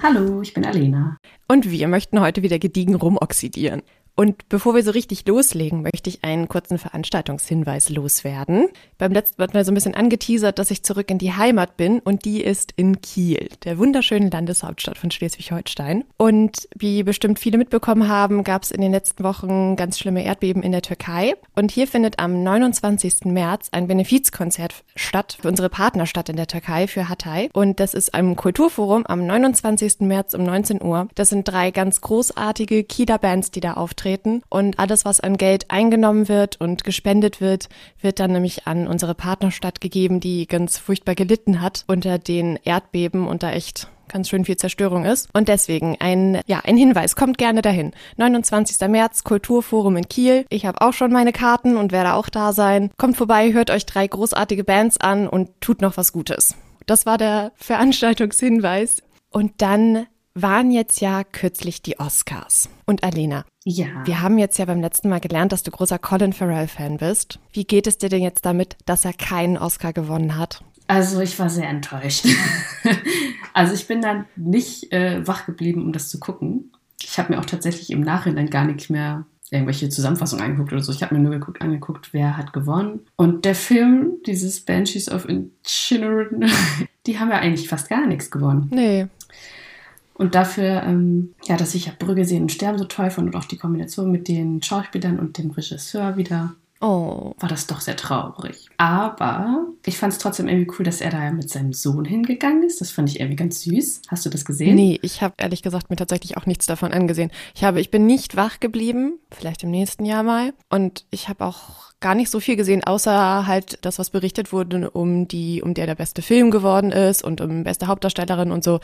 Hallo, ich bin Alena. Und wir möchten heute wieder gediegen rumoxidieren. Und bevor wir so richtig loslegen, möchte ich einen kurzen Veranstaltungshinweis loswerden. Beim letzten wird mal so ein bisschen angeteasert, dass ich zurück in die Heimat bin und die ist in Kiel, der wunderschönen Landeshauptstadt von Schleswig-Holstein. Und wie bestimmt viele mitbekommen haben, gab es in den letzten Wochen ganz schlimme Erdbeben in der Türkei. Und hier findet am 29. März ein Benefizkonzert statt für unsere Partnerstadt in der Türkei, für Hatay. Und das ist ein Kulturforum am 29. März um 19 Uhr. Das sind drei ganz großartige Kieler Bands, die da auftreten auftreten. Und alles, was an Geld eingenommen wird und gespendet wird, wird dann nämlich an unsere Partnerstadt gegeben, die ganz furchtbar gelitten hat unter den Erdbeben und da echt ganz schön viel Zerstörung ist. Und deswegen ein, ja, ein Hinweis, kommt gerne dahin. 29. März, Kulturforum in Kiel. Ich habe auch schon meine Karten und werde auch da sein. Kommt vorbei, hört euch drei großartige Bands an und tut noch was Gutes. Das war der Veranstaltungshinweis. Und dann waren jetzt ja kürzlich die Oscars. Und Alena, ja. Wir haben jetzt ja beim letzten Mal gelernt, dass du großer Colin Farrell-Fan bist. Wie geht es dir denn jetzt damit, dass er keinen Oscar gewonnen hat? Also ich war sehr enttäuscht. also ich bin dann nicht äh, wach geblieben, um das zu gucken. Ich habe mir auch tatsächlich im Nachhinein gar nicht mehr irgendwelche Zusammenfassungen angeguckt oder so. Ich habe mir nur geguckt, angeguckt, wer hat gewonnen. Und der Film, dieses Banshees of Inisherin, die haben ja eigentlich fast gar nichts gewonnen. Nee. Und dafür, ähm, ja, dass ich Brügge sehen und sterben so toll fand und auch die Kombination mit den Schauspielern und dem Regisseur wieder, oh. war das doch sehr traurig. Aber ich fand es trotzdem irgendwie cool, dass er da mit seinem Sohn hingegangen ist. Das fand ich irgendwie ganz süß. Hast du das gesehen? Nee, ich habe ehrlich gesagt mir tatsächlich auch nichts davon angesehen. Ich habe, ich bin nicht wach geblieben, vielleicht im nächsten Jahr mal. Und ich habe auch gar nicht so viel gesehen, außer halt das, was berichtet wurde, um die, um der der beste Film geworden ist und um beste Hauptdarstellerin und so.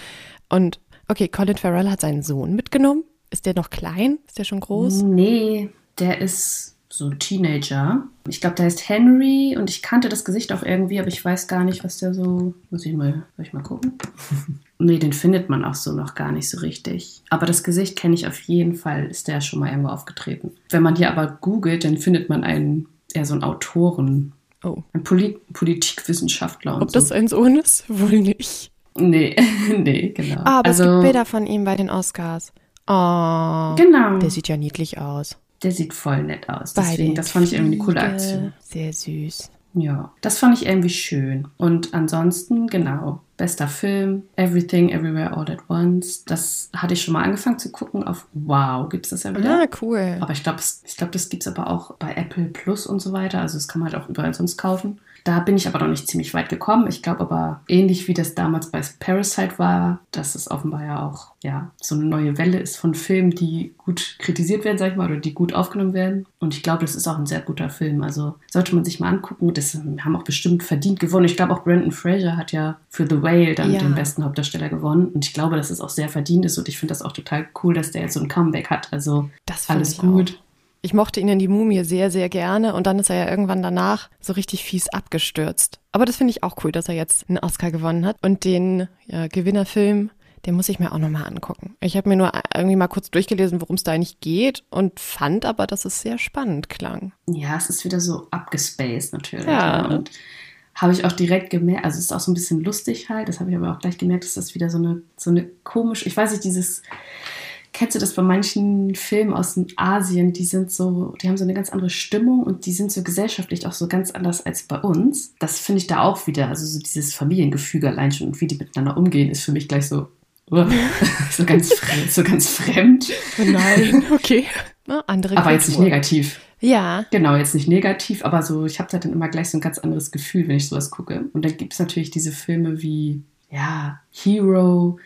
Und Okay, Colin Farrell hat seinen Sohn mitgenommen. Ist der noch klein? Ist der schon groß? Nee, der ist so ein Teenager. Ich glaube, der heißt Henry und ich kannte das Gesicht auch irgendwie, aber ich weiß gar nicht, was der so. Muss ich mal, soll ich mal gucken? nee, den findet man auch so noch gar nicht so richtig. Aber das Gesicht kenne ich auf jeden Fall, ist der schon mal irgendwo aufgetreten. Wenn man hier aber googelt, dann findet man einen, eher so einen Autoren. Oh. Ein Polit Politikwissenschaftler. Und Ob so. das ein Sohn ist? Wohl nicht. Nee, nee, genau. Ah, aber also, es gibt Bilder von ihm bei den Oscars. Oh, genau. Der sieht ja niedlich aus. Der sieht voll nett aus. Deswegen, das fand ich irgendwie eine coole Aktion. Sehr süß. Ja, das fand ich irgendwie schön. Und ansonsten, genau, bester Film, Everything, Everywhere, All at Once. Das hatte ich schon mal angefangen zu gucken auf Wow, gibt es das ja wieder. Ah, cool. Aber ich glaube, ich glaub, das gibt es aber auch bei Apple Plus und so weiter. Also das kann man halt auch überall sonst kaufen. Da bin ich aber noch nicht ziemlich weit gekommen. Ich glaube aber, ähnlich wie das damals bei Parasite war, dass es offenbar ja auch ja, so eine neue Welle ist von Filmen, die gut kritisiert werden, sag ich mal, oder die gut aufgenommen werden. Und ich glaube, das ist auch ein sehr guter Film. Also sollte man sich mal angucken. Das haben auch bestimmt verdient gewonnen. Ich glaube auch Brandon Fraser hat ja für The Whale dann ja. den besten Hauptdarsteller gewonnen. Und ich glaube, dass es auch sehr verdient ist. Und ich finde das auch total cool, dass der jetzt so ein Comeback hat. Also das alles gut. Auch. Ich mochte ihn in die Mumie sehr, sehr gerne und dann ist er ja irgendwann danach so richtig fies abgestürzt. Aber das finde ich auch cool, dass er jetzt einen Oscar gewonnen hat und den ja, Gewinnerfilm, den muss ich mir auch nochmal angucken. Ich habe mir nur irgendwie mal kurz durchgelesen, worum es da eigentlich geht und fand aber, dass es sehr spannend klang. Ja, es ist wieder so abgespaced natürlich. Ja. Und habe ich auch direkt gemerkt, also es ist auch so ein bisschen lustig halt, das habe ich aber auch gleich gemerkt, dass das wieder so eine, so eine komische, ich weiß nicht, dieses Kennst du das bei manchen Filmen aus Asien? Die sind so, die haben so eine ganz andere Stimmung und die sind so gesellschaftlich auch so ganz anders als bei uns. Das finde ich da auch wieder. Also so dieses Familiengefüge allein schon und wie die miteinander umgehen, ist für mich gleich so, uh, so ganz fremd, so ganz fremd. Oh nein, okay. Na, andere aber jetzt nicht negativ. Ja. Genau, jetzt nicht negativ, aber so, ich habe da dann immer gleich so ein ganz anderes Gefühl, wenn ich sowas gucke. Und dann gibt es natürlich diese Filme wie, ja, Hero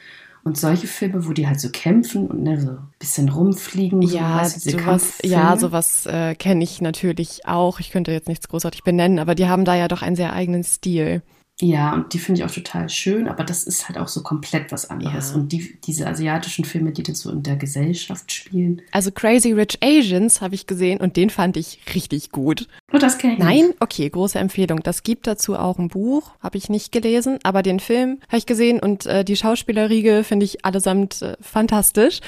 und solche Filme, wo die halt so kämpfen und ne, so ein bisschen rumfliegen. Ja, so, sowas, ja, sowas äh, kenne ich natürlich auch. Ich könnte jetzt nichts großartig benennen, aber die haben da ja doch einen sehr eigenen Stil. Ja, und die finde ich auch total schön, aber das ist halt auch so komplett was anderes. Ja. Und die, diese asiatischen Filme, die dann so in der Gesellschaft spielen. Also Crazy Rich Asians habe ich gesehen und den fand ich richtig gut. Oh, das kenne ich Nein? Nicht. Okay, große Empfehlung. Das gibt dazu auch ein Buch, habe ich nicht gelesen, aber den Film habe ich gesehen und äh, die Schauspielerriege finde ich allesamt äh, fantastisch.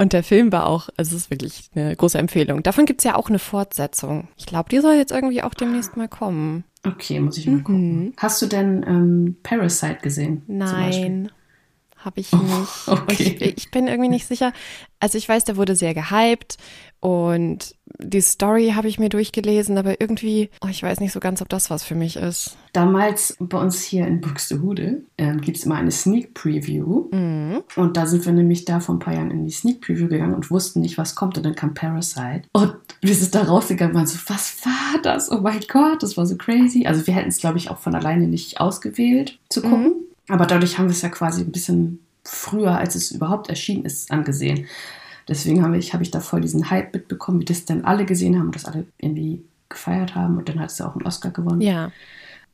Und der Film war auch, also es ist wirklich eine große Empfehlung. Davon gibt es ja auch eine Fortsetzung. Ich glaube, die soll jetzt irgendwie auch demnächst mal kommen. Okay, muss ich mal mhm. gucken. Hast du denn ähm, Parasite gesehen? Nein. Habe ich nicht. okay. Ich, ich, bin irgendwie nicht sicher. Also ich weiß, der wurde sehr gehypt und die Story habe ich mir durchgelesen, aber irgendwie, oh, ich weiß nicht so ganz, ob das was für mich ist. Damals bei uns hier in Buxtehude ähm, gibt es immer eine Sneak Preview. Mhm. Und da sind wir nämlich da vor ein paar Jahren in die Sneak Preview gegangen und wussten nicht, was kommt. Und dann kam Parasite. Und wir sind da rausgegangen und waren so, was war das? Oh mein Gott, das war so crazy. Also wir hätten es, glaube ich, auch von alleine nicht ausgewählt zu gucken. Mhm. Aber dadurch haben wir es ja quasi ein bisschen früher, als es überhaupt erschienen ist, angesehen. Deswegen habe ich, hab ich da voll diesen Hype mitbekommen, wie das dann alle gesehen haben und das alle irgendwie gefeiert haben. Und dann hat es ja auch einen Oscar gewonnen. Ja.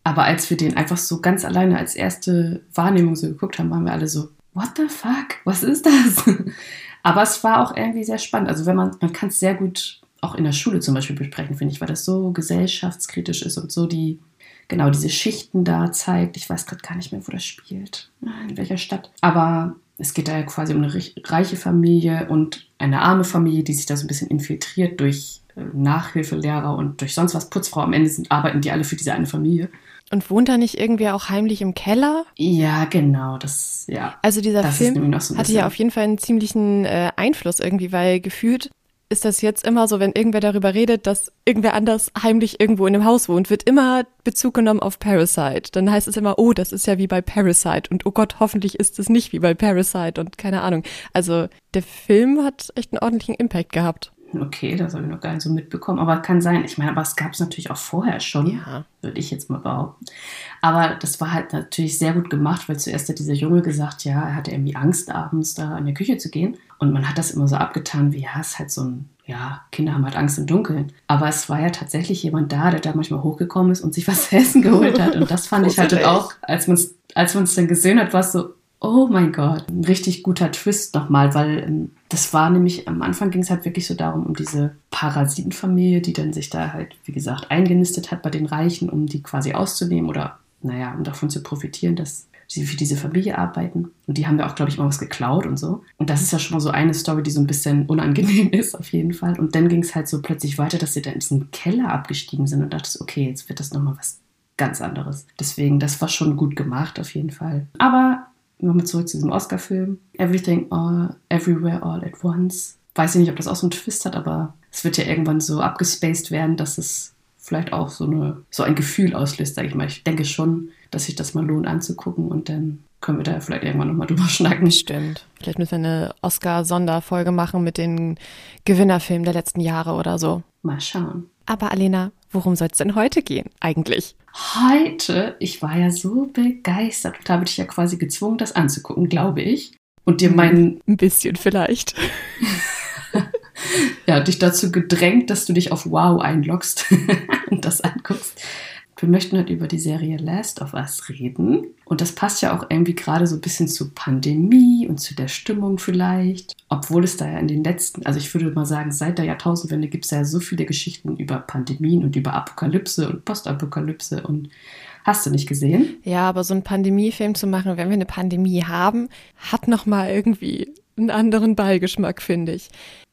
Aber als wir den einfach so ganz alleine als erste Wahrnehmung so geguckt haben, waren wir alle so, what the fuck? Was ist das? Aber es war auch irgendwie sehr spannend. Also wenn man, man kann es sehr gut auch in der Schule zum Beispiel besprechen, finde ich, weil das so gesellschaftskritisch ist und so die genau diese Schichten da zeigt. Ich weiß gerade gar nicht mehr, wo das spielt, in welcher Stadt. Aber es geht da ja quasi um eine reiche Familie und eine arme Familie, die sich da so ein bisschen infiltriert durch äh, Nachhilfelehrer und durch sonst was Putzfrau. Am Ende sind, arbeiten die alle für diese eine Familie. Und wohnt da nicht irgendwer auch heimlich im Keller? Ja, genau, das, ja. Also dieser Film so hatte ja auf jeden Fall einen ziemlichen äh, Einfluss irgendwie, weil gefühlt ist das jetzt immer so, wenn irgendwer darüber redet, dass irgendwer anders heimlich irgendwo in einem Haus wohnt, wird immer Bezug genommen auf Parasite. Dann heißt es immer, oh, das ist ja wie bei Parasite und oh Gott, hoffentlich ist es nicht wie bei Parasite und keine Ahnung. Also der Film hat echt einen ordentlichen Impact gehabt. Okay, das habe ich noch gar nicht so mitbekommen. Aber kann sein. Ich meine, aber es gab es natürlich auch vorher schon, ja. würde ich jetzt mal behaupten. Aber das war halt natürlich sehr gut gemacht, weil zuerst hat dieser Junge gesagt, ja, er hatte irgendwie Angst, abends da in der Küche zu gehen. Und man hat das immer so abgetan, wie, ja, es ist halt so ein, ja, Kinder haben halt Angst im Dunkeln. Aber es war ja tatsächlich jemand da, der da manchmal hochgekommen ist und sich was zu essen geholt hat. Und das fand ich halt auch, als man es als dann gesehen hat, war es so, oh mein Gott, ein richtig guter Twist nochmal, weil ähm, das war nämlich, am Anfang ging es halt wirklich so darum, um diese Parasitenfamilie, die dann sich da halt, wie gesagt, eingenistet hat bei den Reichen, um die quasi auszunehmen oder, naja, um davon zu profitieren, dass sie für diese Familie arbeiten. Und die haben ja auch, glaube ich, mal was geklaut und so. Und das ist ja schon mal so eine Story, die so ein bisschen unangenehm ist, auf jeden Fall. Und dann ging es halt so plötzlich weiter, dass sie da in diesen Keller abgestiegen sind und dachte, okay, jetzt wird das nochmal was ganz anderes. Deswegen, das war schon gut gemacht, auf jeden Fall. Aber nochmal zurück zu diesem Oscar-Film. Everything All, Everywhere All at Once. Weiß ich nicht, ob das auch so einen Twist hat, aber es wird ja irgendwann so abgespaced werden, dass es vielleicht auch so, eine, so ein Gefühl auslöst, sage ich mal. Ich denke schon, dass sich das mal lohnt anzugucken und dann können wir da vielleicht irgendwann nochmal drüber schnacken. Stimmt. Vielleicht müssen wir eine Oscar-Sonderfolge machen mit den Gewinnerfilmen der letzten Jahre oder so. Mal schauen. Aber Alena, worum soll es denn heute gehen eigentlich? Heute, ich war ja so begeistert und habe dich ja quasi gezwungen, das anzugucken, glaube ich. Und dir meinen. Ein bisschen vielleicht. ja, dich dazu gedrängt, dass du dich auf Wow einloggst und das anguckst. Wir möchten heute über die Serie Last of Us reden. Und das passt ja auch irgendwie gerade so ein bisschen zur Pandemie und zu der Stimmung vielleicht. Obwohl es da ja in den letzten, also ich würde mal sagen, seit der Jahrtausendwende gibt es ja so viele Geschichten über Pandemien und über Apokalypse und Postapokalypse und hast du nicht gesehen? Ja, aber so einen Pandemiefilm zu machen, wenn wir eine Pandemie haben, hat nochmal irgendwie einen anderen Beigeschmack, finde ich.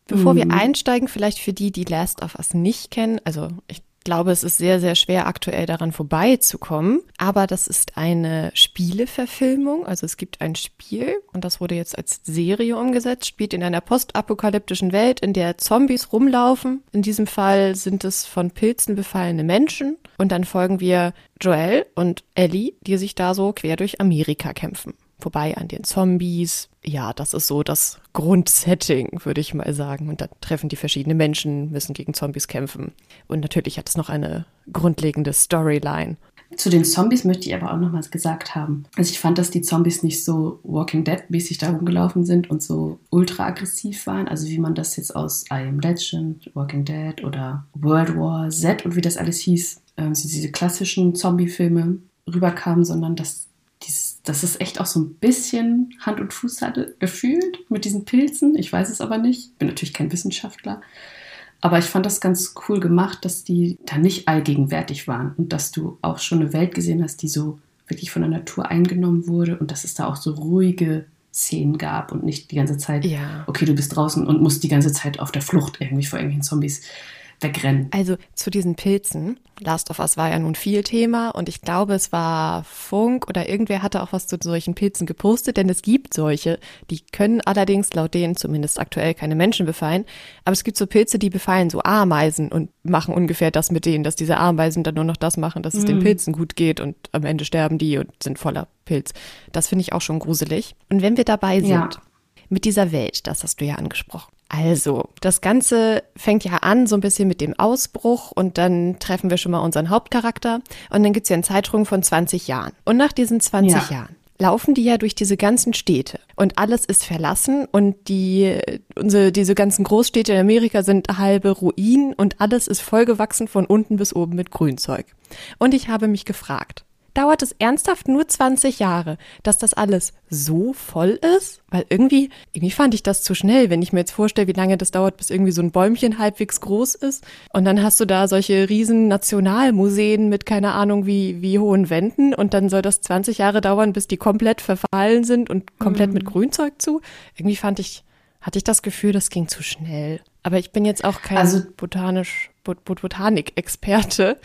Bevor mhm. wir einsteigen, vielleicht für die, die Last of Us nicht kennen, also ich glaube, es ist sehr, sehr schwer aktuell daran vorbeizukommen. Aber das ist eine Spieleverfilmung. Also es gibt ein Spiel und das wurde jetzt als Serie umgesetzt, spielt in einer postapokalyptischen Welt, in der Zombies rumlaufen. In diesem Fall sind es von Pilzen befallene Menschen. Und dann folgen wir Joel und Ellie, die sich da so quer durch Amerika kämpfen vorbei an den Zombies. Ja, das ist so das Grundsetting, würde ich mal sagen. Und da treffen die verschiedenen Menschen, müssen gegen Zombies kämpfen. Und natürlich hat es noch eine grundlegende Storyline. Zu den Zombies möchte ich aber auch noch was gesagt haben. Also ich fand, dass die Zombies nicht so Walking Dead-mäßig da rumgelaufen sind und so ultra aggressiv waren. Also wie man das jetzt aus I Am Legend, Walking Dead oder World War Z und wie das alles hieß, äh, diese klassischen Zombie-Filme rüberkam, sondern dass dass es echt auch so ein bisschen Hand und Fuß hatte, gefühlt mit diesen Pilzen. Ich weiß es aber nicht. Bin natürlich kein Wissenschaftler. Aber ich fand das ganz cool gemacht, dass die da nicht allgegenwärtig waren und dass du auch schon eine Welt gesehen hast, die so wirklich von der Natur eingenommen wurde und dass es da auch so ruhige Szenen gab und nicht die ganze Zeit, ja. okay, du bist draußen und musst die ganze Zeit auf der Flucht irgendwie vor irgendwelchen Zombies wegrennen. Also zu diesen Pilzen. Last of Us war ja nun viel Thema und ich glaube, es war Funk oder irgendwer hatte auch was zu solchen Pilzen gepostet, denn es gibt solche, die können allerdings laut denen zumindest aktuell keine Menschen befallen, aber es gibt so Pilze, die befallen so Ameisen und machen ungefähr das mit denen, dass diese Ameisen dann nur noch das machen, dass es den Pilzen gut geht und am Ende sterben die und sind voller Pilz. Das finde ich auch schon gruselig. Und wenn wir dabei sind, Ja. mit dieser Welt, das hast du ja angesprochen. Also, das Ganze fängt ja an so ein bisschen mit dem Ausbruch und dann treffen wir schon mal unseren Hauptcharakter und dann gibt's ja einen Zeitraum von 20 Jahren. Und nach diesen 20 Ja. Jahren laufen die ja durch diese ganzen Städte und alles ist verlassen und die unsere diese ganzen Großstädte in Amerika sind halbe Ruinen und alles ist vollgewachsen von unten bis oben mit Grünzeug. Und ich habe mich gefragt, dauert es ernsthaft nur 20 Jahre, dass das alles so voll ist? Weil irgendwie, irgendwie fand ich das zu schnell, wenn ich mir jetzt vorstelle, wie lange das dauert, bis irgendwie so ein Bäumchen halbwegs groß ist. Und dann hast du da solche riesen Nationalmuseen mit keine Ahnung wie, wie hohen Wänden und dann soll das 20 Jahre dauern, bis die komplett verfallen sind und komplett mit Grünzeug zu. Irgendwie fand ich, hatte ich das Gefühl, das ging zu schnell. Aber ich bin jetzt auch kein Also- botanisch, Bot Botanik-Experte.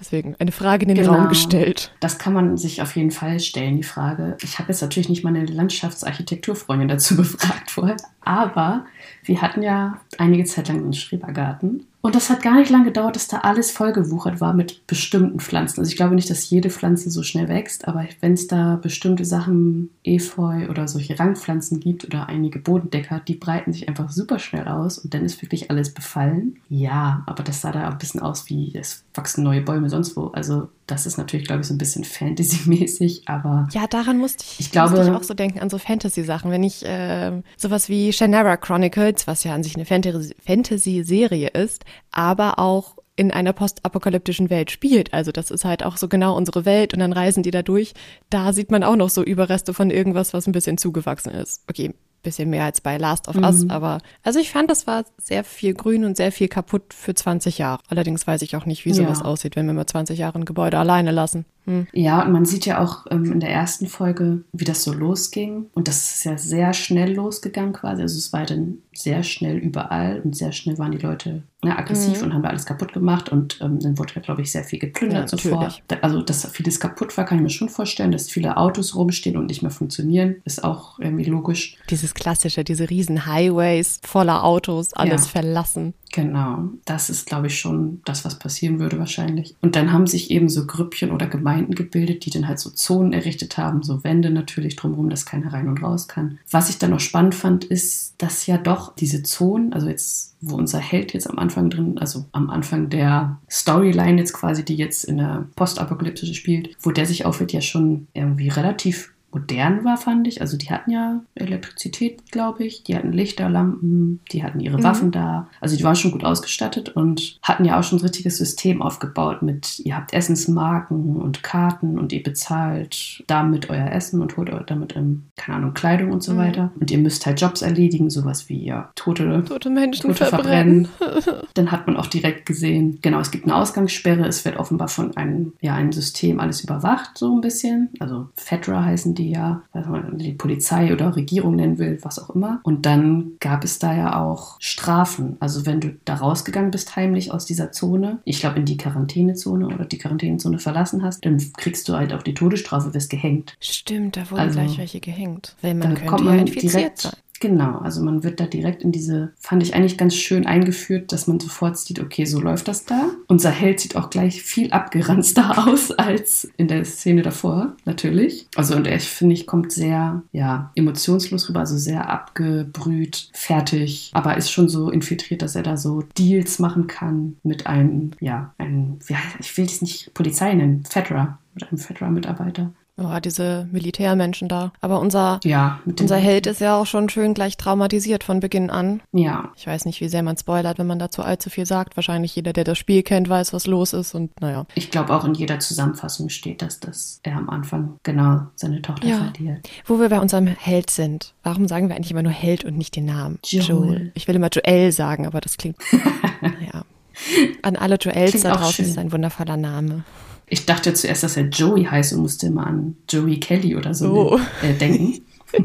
Deswegen eine Frage in den Genau. Raum gestellt. Das kann man sich auf jeden Fall stellen, die Frage. Ich habe jetzt natürlich nicht meine Landschaftsarchitekturfreundin dazu befragt vorher, aber wir hatten ja einige Zeit lang einen Schrebergarten. Und das hat gar nicht lange gedauert, dass da alles vollgewuchert war mit bestimmten Pflanzen. Also ich glaube nicht, dass jede Pflanze so schnell wächst, aber wenn es da bestimmte Sachen, Efeu oder solche Rangpflanzen gibt oder einige Bodendecker, die breiten sich einfach super schnell aus und dann ist wirklich alles befallen. Ja, aber das sah da ein bisschen aus wie, es wachsen neue Bäume sonst wo. Also das ist natürlich, glaube ich, so ein bisschen Fantasy-mäßig, aber Ja, daran musste ich, Ich glaube- musste ich auch so denken, an so Fantasy-Sachen. Wenn ich äh, sowas wie Shannara Chronicles, was ja an sich eine Fantasy- Fantasy-Serie ist, aber auch in einer postapokalyptischen Welt spielt. Also das ist halt auch so genau unsere Welt und dann reisen die da durch. Da sieht man auch noch so Überreste von irgendwas, was ein bisschen zugewachsen ist. Okay, bisschen mehr als bei Last of Us, aber also ich fand, das war sehr viel grün und sehr viel kaputt für 20 Jahre. Allerdings weiß ich auch nicht, wie sowas Ja. aussieht, wenn wir mal 20 Jahre ein Gebäude alleine lassen. Hm. Ja, und man sieht ja auch ähm, in der ersten Folge, wie das so losging. Und das ist ja sehr schnell losgegangen quasi. Also es war dann sehr schnell überall und sehr schnell waren die Leute ne, aggressiv Mhm. und haben da alles kaputt gemacht. Und ähm, dann wurde ja, glaube ich, sehr viel Ja, geplündert sofort. natürlich. Da- Also, dass vieles kaputt war, kann ich mir schon vorstellen. Dass viele Autos rumstehen und nicht mehr funktionieren, ist auch irgendwie logisch. Dieses klassische, diese riesen Highways voller Autos, alles Ja. verlassen. Genau, das ist, glaube ich, schon das, was passieren würde wahrscheinlich. Und dann haben sich eben so Grüppchen oder Gemeinden gebildet, die dann halt so Zonen errichtet haben, so Wände natürlich drumherum, dass keiner rein und raus kann. Was ich dann noch spannend fand, ist, dass ja doch diese Zonen, also jetzt, wo unser Held jetzt am Anfang drin, also am Anfang der Storyline jetzt quasi, die jetzt in der Postapokalyptische spielt, wo der sich aufhält, ja schon irgendwie relativ modern war, fand ich. Also die hatten ja Elektrizität, glaube ich. Die hatten Lichterlampen, die hatten ihre Mhm. Waffen da. Also die waren schon gut ausgestattet und hatten ja auch schon ein richtiges System aufgebaut mit, ihr habt Essensmarken und Karten und ihr bezahlt damit euer Essen und holt euch damit, ähm, keine Ahnung, Kleidung und so Mhm. weiter. Und ihr müsst halt Jobs erledigen, sowas wie ja, tote Tote Menschen Tote verbrennen. dann hat man auch direkt gesehen, genau, es gibt eine Ausgangssperre, es wird offenbar von einem, ja, einem System alles überwacht, so ein bisschen. Also FEDRA heißen die ja, was man die Polizei oder Regierung nennen will, was auch immer. Und dann gab es da ja auch Strafen. Also wenn du da rausgegangen bist heimlich aus dieser Zone, ich glaube in die Quarantänezone oder die Quarantänezone verlassen hast, dann kriegst du halt auch die Todesstrafe, wirst gehängt. Stimmt, da wurden Also, gleich welche gehängt. Weil man Dann könnte kommt ja man infiziert direkt, sein. Genau, also man wird da direkt in diese, fand ich eigentlich ganz schön eingeführt, dass man sofort sieht, okay, so läuft das da. Unser Held sieht auch gleich viel abgeranzter aus als in der Szene davor, natürlich. Also und er, finde ich, kommt sehr, ja, emotionslos rüber, also sehr abgebrüht, fertig, aber ist schon so infiltriert, dass er da so Deals machen kann mit einem, ja, einem, ja, ich will das nicht Polizei nennen, FEDRA, mit einem FEDRA-Mitarbeiter. Oh, diese Militärmenschen da. Aber unser, Ja, unser Held ist ja auch schon schön gleich traumatisiert von Beginn an. Ja, Ich weiß nicht, wie sehr man spoilert, wenn man dazu allzu viel sagt. Wahrscheinlich jeder, der das Spiel kennt, weiß, was los ist. Und naja. Ich glaube, auch in jeder Zusammenfassung steht, dass das er am Anfang genau seine Tochter Ja. verliert. Wo wir bei unserem Held sind. Warum sagen wir eigentlich immer nur Held und nicht den Namen? Joel. Ich will immer Joel sagen, aber das klingt. naja. An alle Joels da draußen schön. ist ein wundervoller Name. Ich dachte zuerst, dass er Joey heißt und musste immer an Joey Kelly oder so Oh. äh, denken.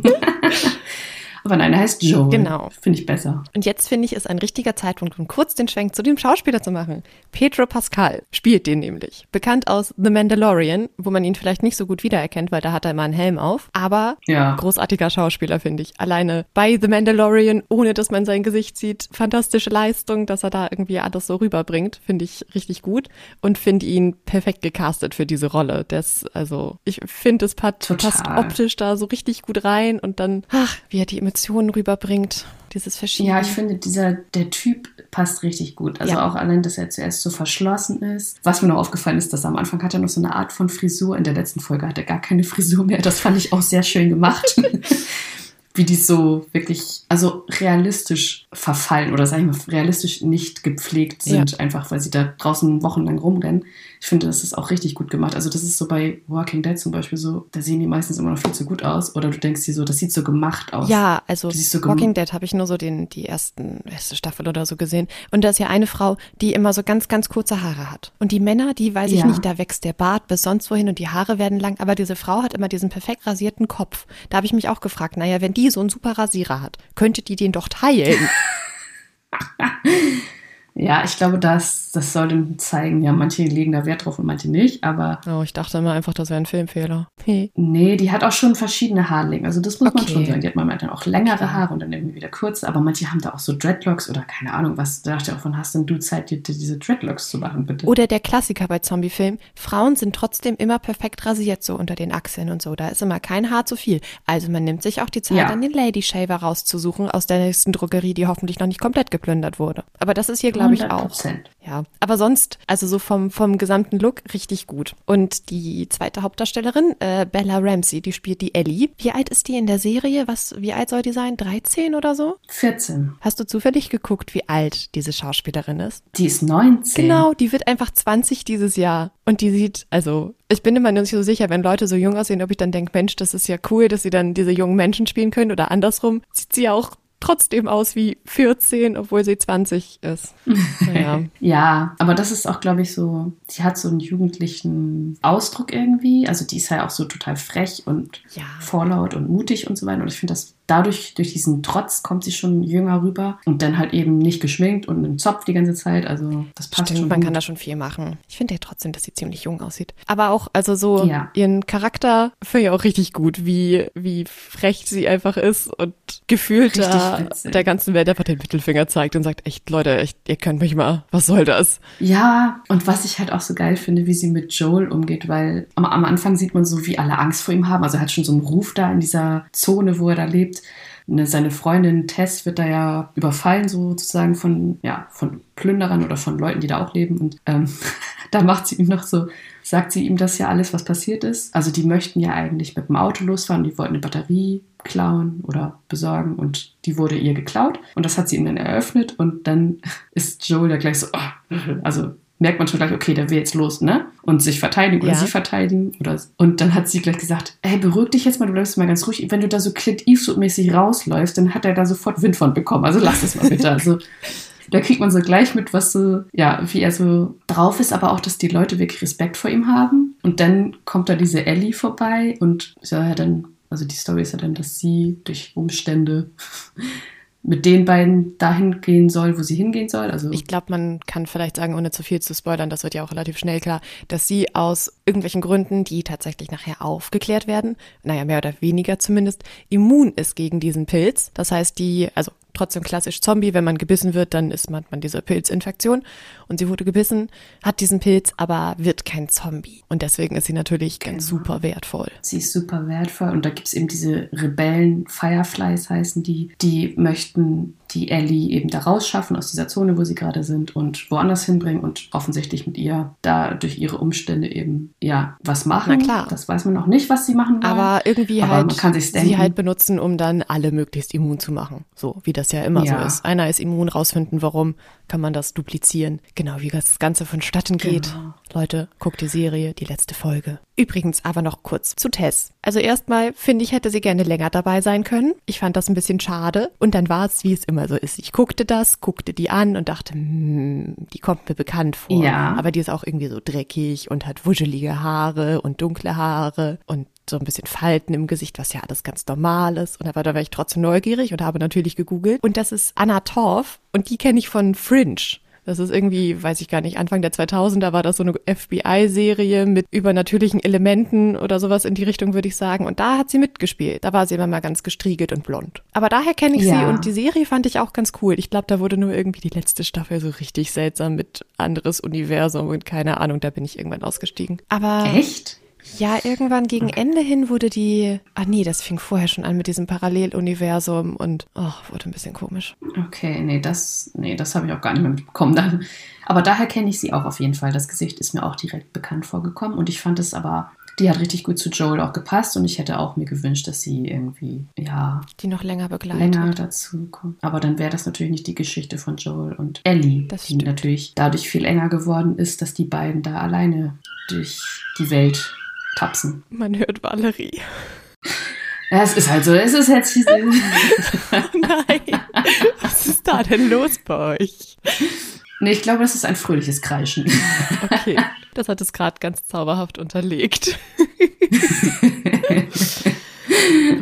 Aber nein, er heißt Joel. Genau. Finde ich besser. Und jetzt finde ich, ist ein richtiger Zeitpunkt, um kurz den Schwenk zu dem Schauspieler zu machen. Pedro Pascal spielt den nämlich. Bekannt aus The Mandalorian, wo man ihn vielleicht nicht so gut wiedererkennt, weil da hat er immer einen Helm auf. Aber Ja. großartiger Schauspieler, finde ich. Alleine bei The Mandalorian, ohne dass man sein Gesicht sieht, fantastische Leistung, dass er da irgendwie alles so rüberbringt, finde ich richtig gut und finde ihn perfekt gecastet für diese Rolle. Das, also, ich finde, es passt optisch da so richtig gut rein und dann, ach, wie er die Emotionen rüberbringt. Dieses Verschiedene. Ja, ich finde, dieser, der Typ passt richtig gut. Also Ja. auch allein, dass er zuerst so verschlossen ist. Was mir noch aufgefallen ist, dass er am Anfang hat er noch so eine Art von Frisur. In der letzten Folge hat er gar keine Frisur mehr. Das fand ich auch sehr schön gemacht. Wie die so wirklich, also realistisch verfallen oder sag ich mal, realistisch nicht gepflegt sind, einfach weil sie da draußen wochenlang rumrennen. Ich finde, das ist auch richtig gut gemacht. Also das ist so bei Walking Dead zum Beispiel so, da sehen die meistens immer noch viel zu gut aus. Oder du denkst dir so, das sieht so gemacht aus. Ja, also so Walking Dead habe ich nur so den, die ersten, erste Staffel oder so gesehen. Und da ist ja eine Frau, die immer so ganz, ganz kurze Haare hat. Und die Männer, die weiß ich Ja. nicht, da wächst der Bart bis sonst wohin und die Haare werden lang. Aber diese Frau hat immer diesen perfekt rasierten Kopf. Da habe ich mich auch gefragt, naja, wenn die so einen super Rasierer hat, könnte die den doch teilen. Ja, ich glaube, das, das soll dem zeigen, ja, manche legen da Wert drauf und manche nicht, aber oh, ich dachte immer einfach, das wäre ein Filmfehler. Hey. nee, die hat auch schon verschiedene Haarlängen. Also das muss man Okay. schon sagen. Die hat manchmal dann auch längere Haare und dann irgendwie wieder kurze, aber manche haben da auch so Dreadlocks oder keine Ahnung, was. Da dachte ich auch, wann hast denn du Zeit, dir, dir diese Dreadlocks zu machen, bitte? Oder der Klassiker bei Zombiefilmen. Frauen sind trotzdem immer perfekt rasiert, so unter den Achseln und so. Da ist immer kein Haar zu viel. Also man nimmt sich auch die Zeit, Ja. dann den Lady Shaver rauszusuchen aus der nächsten Drogerie, die hoffentlich noch nicht komplett geplündert wurde. Aber das ist hier, glaube ich, auch. 100%. Ja, aber sonst, also so vom, vom gesamten Look richtig gut. Und die zweite Hauptdarstellerin, äh, Bella Ramsey, die spielt die Ellie. Wie alt ist die in der Serie? Was, wie alt soll die sein? 13 oder so? 14. Hast du zufällig geguckt, wie alt diese Schauspielerin ist? Die ist 19. Genau, die wird einfach 20 dieses Jahr. Und die sieht, also, ich bin immer nicht so sicher, wenn Leute so jung aussehen, ob ich dann denke, Mensch, das ist ja cool, dass sie dann diese jungen Menschen spielen können. Oder andersrum, sieht sie ja auch trotzdem aus wie 14, obwohl sie 20 ist. Naja. Ja, aber das ist auch, glaube ich, so, die hat so einen jugendlichen Ausdruck irgendwie. Also die ist ja auch so total frech und Ja. vorlaut und mutig und so weiter. Und ich finde das dadurch, durch diesen Trotz kommt sie schon jünger rüber und dann halt eben nicht geschminkt und im Zopf die ganze Zeit. Also das passt Stimmt, schon man gut. kann da schon viel machen. Ich finde ja trotzdem, dass sie ziemlich jung aussieht. Aber auch, also so Ja. ihren Charakter finde ich auch richtig gut, wie, wie frech sie einfach ist und gefühlt da der ganzen Welt einfach den Mittelfinger zeigt und sagt, echt, Leute, echt, ihr könnt mich mal, was soll das? Ja, und was ich halt auch so geil finde, wie sie mit Joel umgeht, weil am, am Anfang sieht man so, wie alle Angst vor ihm haben. Also er hat schon so einen Ruf da in dieser Zone, wo er da lebt. Ne, Seine Freundin Tess wird da ja überfallen, sozusagen von, ja, von Plünderern oder von Leuten, die da auch leben. Und ähm, da macht sie ihm noch so, sagt sie ihm das ja alles, was passiert ist. Also die möchten ja eigentlich mit dem Auto losfahren, die wollten eine Batterie klauen oder besorgen und die wurde ihr geklaut und das hat sie ihm dann eröffnet und dann ist Joel ja gleich so, oh, also merkt man schon gleich, okay, der will jetzt los, ne? Und sich verteidigen oder Ja. sie verteidigen oder und dann hat sie gleich gesagt, hey, beruhig dich jetzt mal, du bleibst mal ganz ruhig. Wenn du da so Clint Eastwood-mäßig rausläufst, dann hat er da sofort Wind von bekommen. Also lass es mal bitte. Also da kriegt man so gleich mit, was so, ja, wie er so drauf ist, aber auch, dass die Leute wirklich Respekt vor ihm haben. Und dann kommt da diese Ellie vorbei und ja, dann, also die Story ist ja dann, dass sie durch Umstände mit den beiden dahin gehen soll, wo sie hingehen soll. Also Ich glaube, man kann vielleicht sagen, ohne zu viel zu spoilern, das wird ja auch relativ schnell klar, dass sie aus irgendwelchen Gründen, die tatsächlich nachher aufgeklärt werden, naja, mehr oder weniger zumindest, immun ist gegen diesen Pilz. Das heißt, die, also trotzdem klassisch Zombie, wenn man gebissen wird, dann ist man, man diese Pilzinfektion. Und sie wurde gebissen, hat diesen Pilz, aber wird kein Zombie. Und deswegen ist sie natürlich ganz Genau. super wertvoll. Sie ist super wertvoll und da gibt es eben diese Rebellen, Fireflies heißen die, die möchten die Ellie eben da rausschaffen aus dieser Zone, wo sie gerade sind und woanders hinbringen und offensichtlich mit ihr da durch ihre Umstände eben, ja, was machen. Na klar. Das weiß man noch nicht, was sie machen wollen. Aber irgendwie Aber halt man kann sich's sie halt benutzen, um dann alle möglichst immun zu machen. So wie das ja immer Ja. so ist. Einer ist immun, rausfinden, warum, kann man das duplizieren. Genau, wie das Ganze vonstatten geht. Genau. Leute, guckt die Serie, die letzte Folge. Übrigens aber noch kurz zu Tess. Also erstmal finde ich, hätte sie gerne länger dabei sein können. Ich fand das ein bisschen schade. Und dann war es, wie es immer so ist. Ich guckte das, guckte die an und dachte, hm, die kommt mir bekannt vor. Ja. Aber die ist auch irgendwie so dreckig und hat wuschelige Haare und dunkle Haare. Und so ein bisschen Falten im Gesicht, was ja alles ganz normal ist. Und aber da war ich trotzdem neugierig und habe natürlich gegoogelt. Und das ist Anna Torf und die kenne ich von Fringe. Das ist irgendwie, weiß ich gar nicht, Anfang der 2000er war das so eine FBI-Serie mit übernatürlichen Elementen oder sowas in die Richtung, würde ich sagen. Und da hat sie mitgespielt. Da war sie immer mal ganz gestriegelt und blond. Aber daher kenne ich ja. sie und die Serie fand ich auch ganz cool. Ich glaube, da wurde nur irgendwie die letzte Staffel so richtig seltsam mit anderes Universum und keine Ahnung, da bin ich irgendwann ausgestiegen. Aber. Echt? Ja, irgendwann gegen Ende hin wurde die. Ah nee, das fing vorher schon an mit diesem Paralleluniversum und oh, wurde ein bisschen komisch. Okay, nee, das, nee, das habe ich auch gar nicht mehr mitbekommen dann. Aber daher kenne ich sie auch auf jeden Fall. Das Gesicht ist mir auch direkt bekannt vorgekommen und ich fand es aber. Die hat richtig gut zu Joel auch gepasst und ich hätte auch mir gewünscht, dass sie irgendwie, ja. Die noch länger begleitet. Länger dazu kommt. Aber dann wäre das natürlich nicht die Geschichte von Joel und Ellie, das die stimmt. natürlich dadurch viel enger geworden ist, dass die beiden da alleine durch die Welt tapsen. Man hört Valerie. Ja, es ist halt so, es ist jetzt diese. Nein, was ist da denn los bei euch? Nee, ich glaube, das ist ein fröhliches Kreischen. Okay, das hat es gerade ganz zauberhaft unterlegt.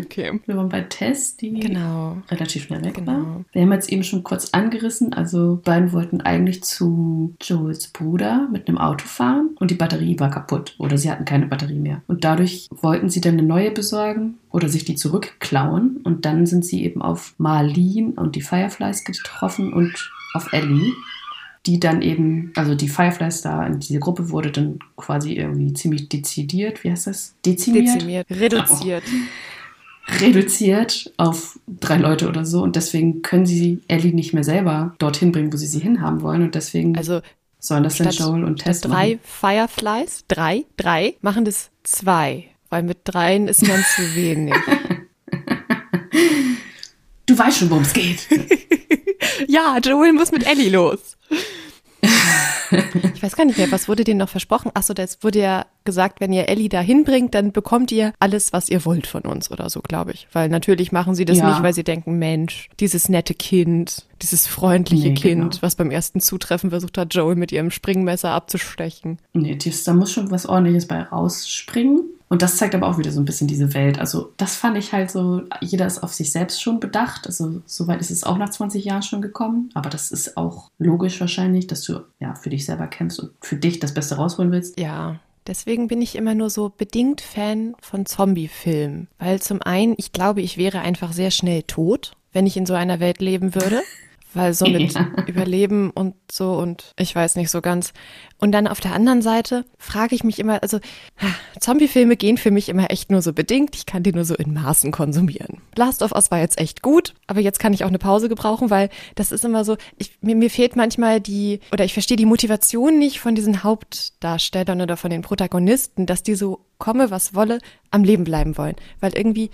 Okay. Wir waren bei Tess, die genau. relativ schnell weg genau. war. Wir haben jetzt eben schon kurz angerissen. Also, beiden wollten eigentlich zu Joels Bruder mit einem Auto fahren und die Batterie war kaputt oder sie hatten keine Batterie mehr. Und dadurch wollten sie dann eine neue besorgen oder sich die zurückklauen. Und dann sind sie eben auf Marlene und die Fireflies getroffen und auf Ellie die dann eben, also die Fireflies da diese Gruppe wurde dann quasi irgendwie ziemlich dezidiert, wie heißt das? Dezimiert? Dezimiert, reduziert. Oh reduziert auf drei Leute oder so und deswegen können sie Ellie nicht mehr selber dorthin bringen, wo sie sie hinhaben wollen und deswegen also sollen das dann Joel und Tess drei machen. Fireflies, drei, drei, machen das zwei, weil mit dreien ist man zu wenig. Du weißt schon, worum es geht. ja, Joel muss mit Ellie los. Ich weiß gar nicht mehr, was wurde denen noch versprochen? Achso, das wurde ja gesagt, wenn ihr Ellie da hinbringt, dann bekommt ihr alles, was ihr wollt von uns oder so, glaube ich. Weil natürlich machen sie das ja. nicht, weil sie denken, Mensch, dieses nette Kind, dieses freundliche nee, Kind, genau. was beim ersten Zutreffen versucht hat, Joel mit ihrem Springmesser abzustechen. Nee, das, da muss schon was ordentliches bei rausspringen. Und das zeigt aber auch wieder so ein bisschen diese Welt. Also das fand ich halt so, jeder ist auf sich selbst schon bedacht. Also soweit ist es auch nach 20 Jahren schon gekommen. Aber das ist auch logisch wahrscheinlich, dass du ja für dich selber kämpfst und für dich das Beste rausholen willst. Ja. Deswegen bin ich immer nur so bedingt Fan von Zombie-Filmen. Weil zum einen, ich glaube, ich wäre einfach sehr schnell tot, wenn ich in so einer Welt leben würde. weil so mit ja. Überleben und so und ich weiß nicht so ganz. Und dann auf der anderen Seite frage ich mich immer, also Zombie-Filme gehen für mich immer echt nur so bedingt. Ich kann die nur so in Maßen konsumieren. Last of Us war jetzt echt gut, aber jetzt kann ich auch eine Pause gebrauchen, weil das ist immer so, ich, mir, mir fehlt manchmal die, oder ich verstehe die Motivation nicht von diesen Hauptdarstellern oder von den Protagonisten, dass die so komme, was wolle, am Leben bleiben wollen. Weil irgendwie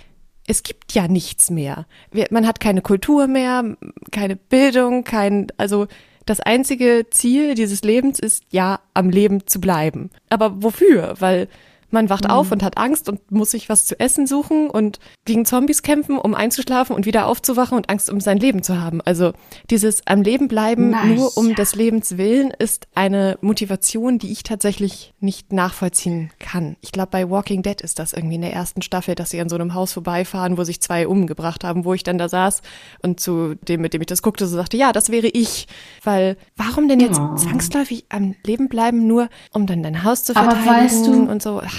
es gibt ja nichts mehr. Man hat keine Kultur mehr, keine Bildung, kein, also das einzige Ziel dieses Lebens ist ja, am Leben zu bleiben. Aber wofür? Weil man wacht mhm. auf und hat Angst und muss sich was zu essen suchen und gegen Zombies kämpfen, um einzuschlafen und wieder aufzuwachen und Angst um sein Leben zu haben. Also dieses am Leben bleiben nice, nur um ja. des Lebens willen ist eine Motivation, die ich tatsächlich nicht nachvollziehen kann. Ich glaube, bei Walking Dead ist das irgendwie in der ersten Staffel, dass sie an so einem Haus vorbeifahren, wo sich zwei umgebracht haben, wo ich dann da saß und zu dem, mit dem ich das guckte, so sagte, ja, das wäre ich. Weil warum denn jetzt oh. zwangsläufig am Leben bleiben, nur um dann dein Haus zu verteidigen weißt du, und so? Ach,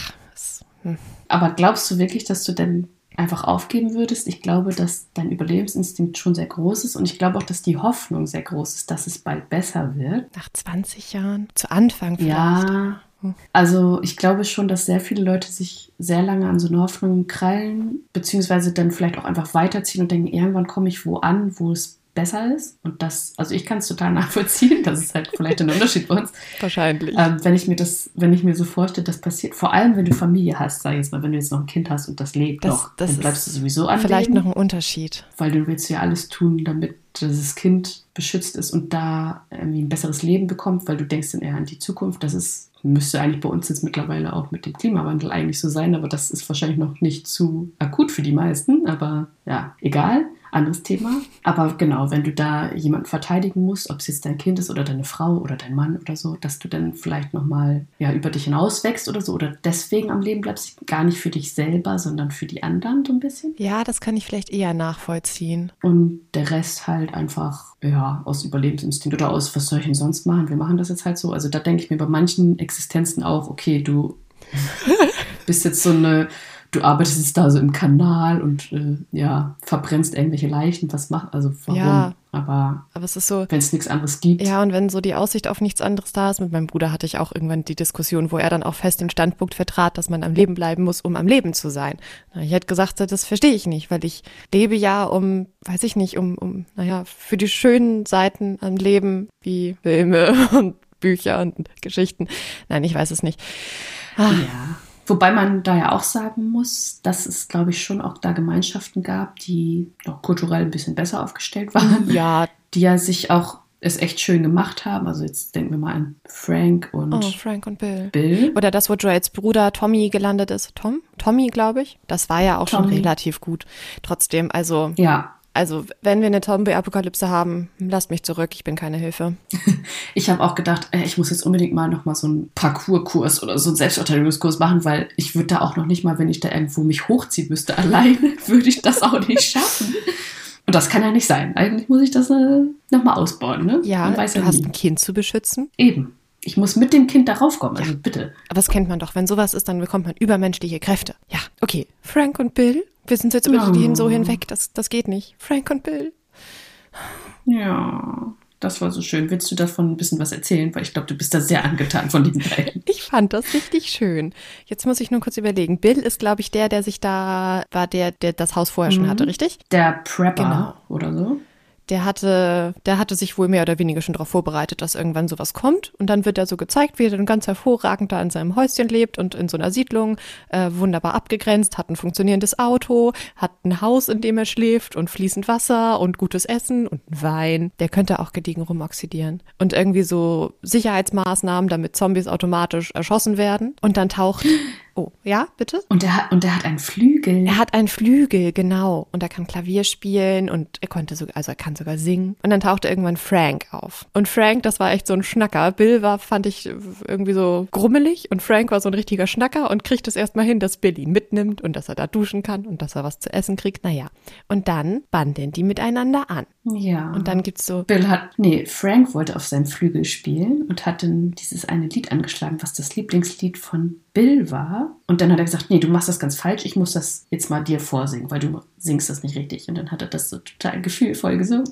hm. Aber glaubst du wirklich, dass du dann einfach aufgeben würdest? Ich glaube, dass dein Überlebensinstinkt schon sehr groß ist und ich glaube auch, dass die Hoffnung sehr groß ist, dass es bald besser wird. Nach 20 Jahren? Zu Anfang vielleicht? Ja. Hm. Also ich glaube schon, dass sehr viele Leute sich sehr lange an so eine Hoffnung krallen, beziehungsweise dann vielleicht auch einfach weiterziehen und denken, irgendwann komme ich wo an, wo es besser ist. Und das, also ich kann es total nachvollziehen. Das ist halt vielleicht ein Unterschied bei uns. Wahrscheinlich. Ähm, wenn ich mir das, wenn ich mir so vorstelle, das passiert, vor allem wenn du Familie hast, sag ich jetzt mal, wenn du jetzt noch ein Kind hast und das lebt das, noch, das dann bleibst du sowieso an. Vielleicht noch ein Unterschied. Weil du willst ja alles tun, damit das Kind beschützt ist und da irgendwie ein besseres Leben bekommt, weil du denkst dann eher an die Zukunft. Das ist, müsste eigentlich bei uns jetzt mittlerweile auch mit dem Klimawandel eigentlich so sein, aber das ist wahrscheinlich noch nicht zu akut für die meisten, aber ja, egal. Anderes Thema. Aber genau, wenn du da jemanden verteidigen musst, ob es jetzt dein Kind ist oder deine Frau oder dein Mann oder so, dass du dann vielleicht nochmal ja, über dich hinaus wächst oder so oder deswegen am Leben bleibst, gar nicht für dich selber, sondern für die anderen so ein bisschen. Ja, das kann ich vielleicht eher nachvollziehen. Und der Rest halt einfach, ja, aus Überlebensinstinkt oder aus, was soll ich denn sonst machen? Wir machen das jetzt halt so. Also da denke ich mir bei manchen Existenzen auch, okay, du bist jetzt so eine du arbeitest jetzt da so im Kanal und äh, ja, verbrennst irgendwelche Leichen, was macht, also warum? Ja, aber, aber es ist so, wenn es nichts anderes gibt. Ja, und wenn so die Aussicht auf nichts anderes da ist, mit meinem Bruder hatte ich auch irgendwann die Diskussion, wo er dann auch fest den Standpunkt vertrat, dass man am Leben bleiben muss, um am Leben zu sein. Ich hätte gesagt, das verstehe ich nicht, weil ich lebe ja um, weiß ich nicht, um, um, naja, für die schönen Seiten am Leben, wie Filme und Bücher und Geschichten. Nein, ich weiß es nicht. Ah. Ja. Wobei man da ja auch sagen muss, dass es, glaube ich, schon auch da Gemeinschaften gab, die noch kulturell ein bisschen besser aufgestellt waren. Ja. Die ja sich auch es echt schön gemacht haben. Also jetzt denken wir mal an Frank und Oh, Frank und Bill. Bill. Oder das, wo Joels Bruder Tommy gelandet ist. Tom? Tommy, glaube ich. Das war ja auch Tommy. schon relativ gut. Trotzdem, also. Ja. Also, wenn wir eine Zombie-Apokalypse haben, lasst mich zurück, ich bin keine Hilfe. ich habe auch gedacht, ey, ich muss jetzt unbedingt mal nochmal so einen Parcours-Kurs oder so einen Selbstverteidigungskurs machen, weil ich würde da auch noch nicht mal, wenn ich da irgendwo mich hochziehen müsste, alleine, würde ich das auch nicht schaffen. Und das kann ja nicht sein. Eigentlich muss ich das äh, nochmal ausbauen, ne? Ja, du ja hast nie. ein Kind zu beschützen. Eben. Ich muss mit dem Kind darauf kommen, also ja. bitte. Aber das kennt man doch. Wenn sowas ist, dann bekommt man übermenschliche Kräfte. Ja, okay. Frank und Bill wir sind jetzt über oh. die hin so hinweg, das, das geht nicht. Frank und Bill. Ja, das war so schön. Willst du davon ein bisschen was erzählen? Weil ich glaube, du bist da sehr angetan von den beiden. Ich fand das richtig schön. Jetzt muss ich nur kurz überlegen. Bill ist, glaube ich, der, der sich da war, der, der das Haus vorher mhm. schon hatte, richtig? Der Prepper genau. oder so der hatte, der hatte sich wohl mehr oder weniger schon darauf vorbereitet, dass irgendwann sowas kommt. Und dann wird er so gezeigt, wie er dann ganz hervorragend da in seinem Häuschen lebt und in so einer Siedlung, äh, wunderbar abgegrenzt, hat ein funktionierendes Auto, hat ein Haus, in dem er schläft und fließend Wasser und gutes Essen und Wein. Der könnte auch gediegen rumoxidieren. Und irgendwie so Sicherheitsmaßnahmen, damit Zombies automatisch erschossen werden. Und dann taucht Oh, ja, bitte? Und er, hat, und er hat einen Flügel. Er hat einen Flügel, genau. Und er kann Klavier spielen und er konnte sogar, also er kann sogar singen. Und dann tauchte irgendwann Frank auf. Und Frank, das war echt so ein Schnacker. Bill war, fand ich, irgendwie so grummelig und Frank war so ein richtiger Schnacker und kriegt es erstmal hin, dass Bill ihn mitnimmt und dass er da duschen kann und dass er was zu essen kriegt. Naja. Und dann bandeln die miteinander an. Ja. Und dann gibt's so. Bill hat, nee, Frank wollte auf seinem Flügel spielen und hat dann dieses eine Lied angeschlagen, was das Lieblingslied von Bill war. Und dann hat er gesagt, nee, du machst das ganz falsch, ich muss das jetzt mal dir vorsingen, weil du singst das nicht richtig. Und dann hat er das so total gefühlvoll gesungen.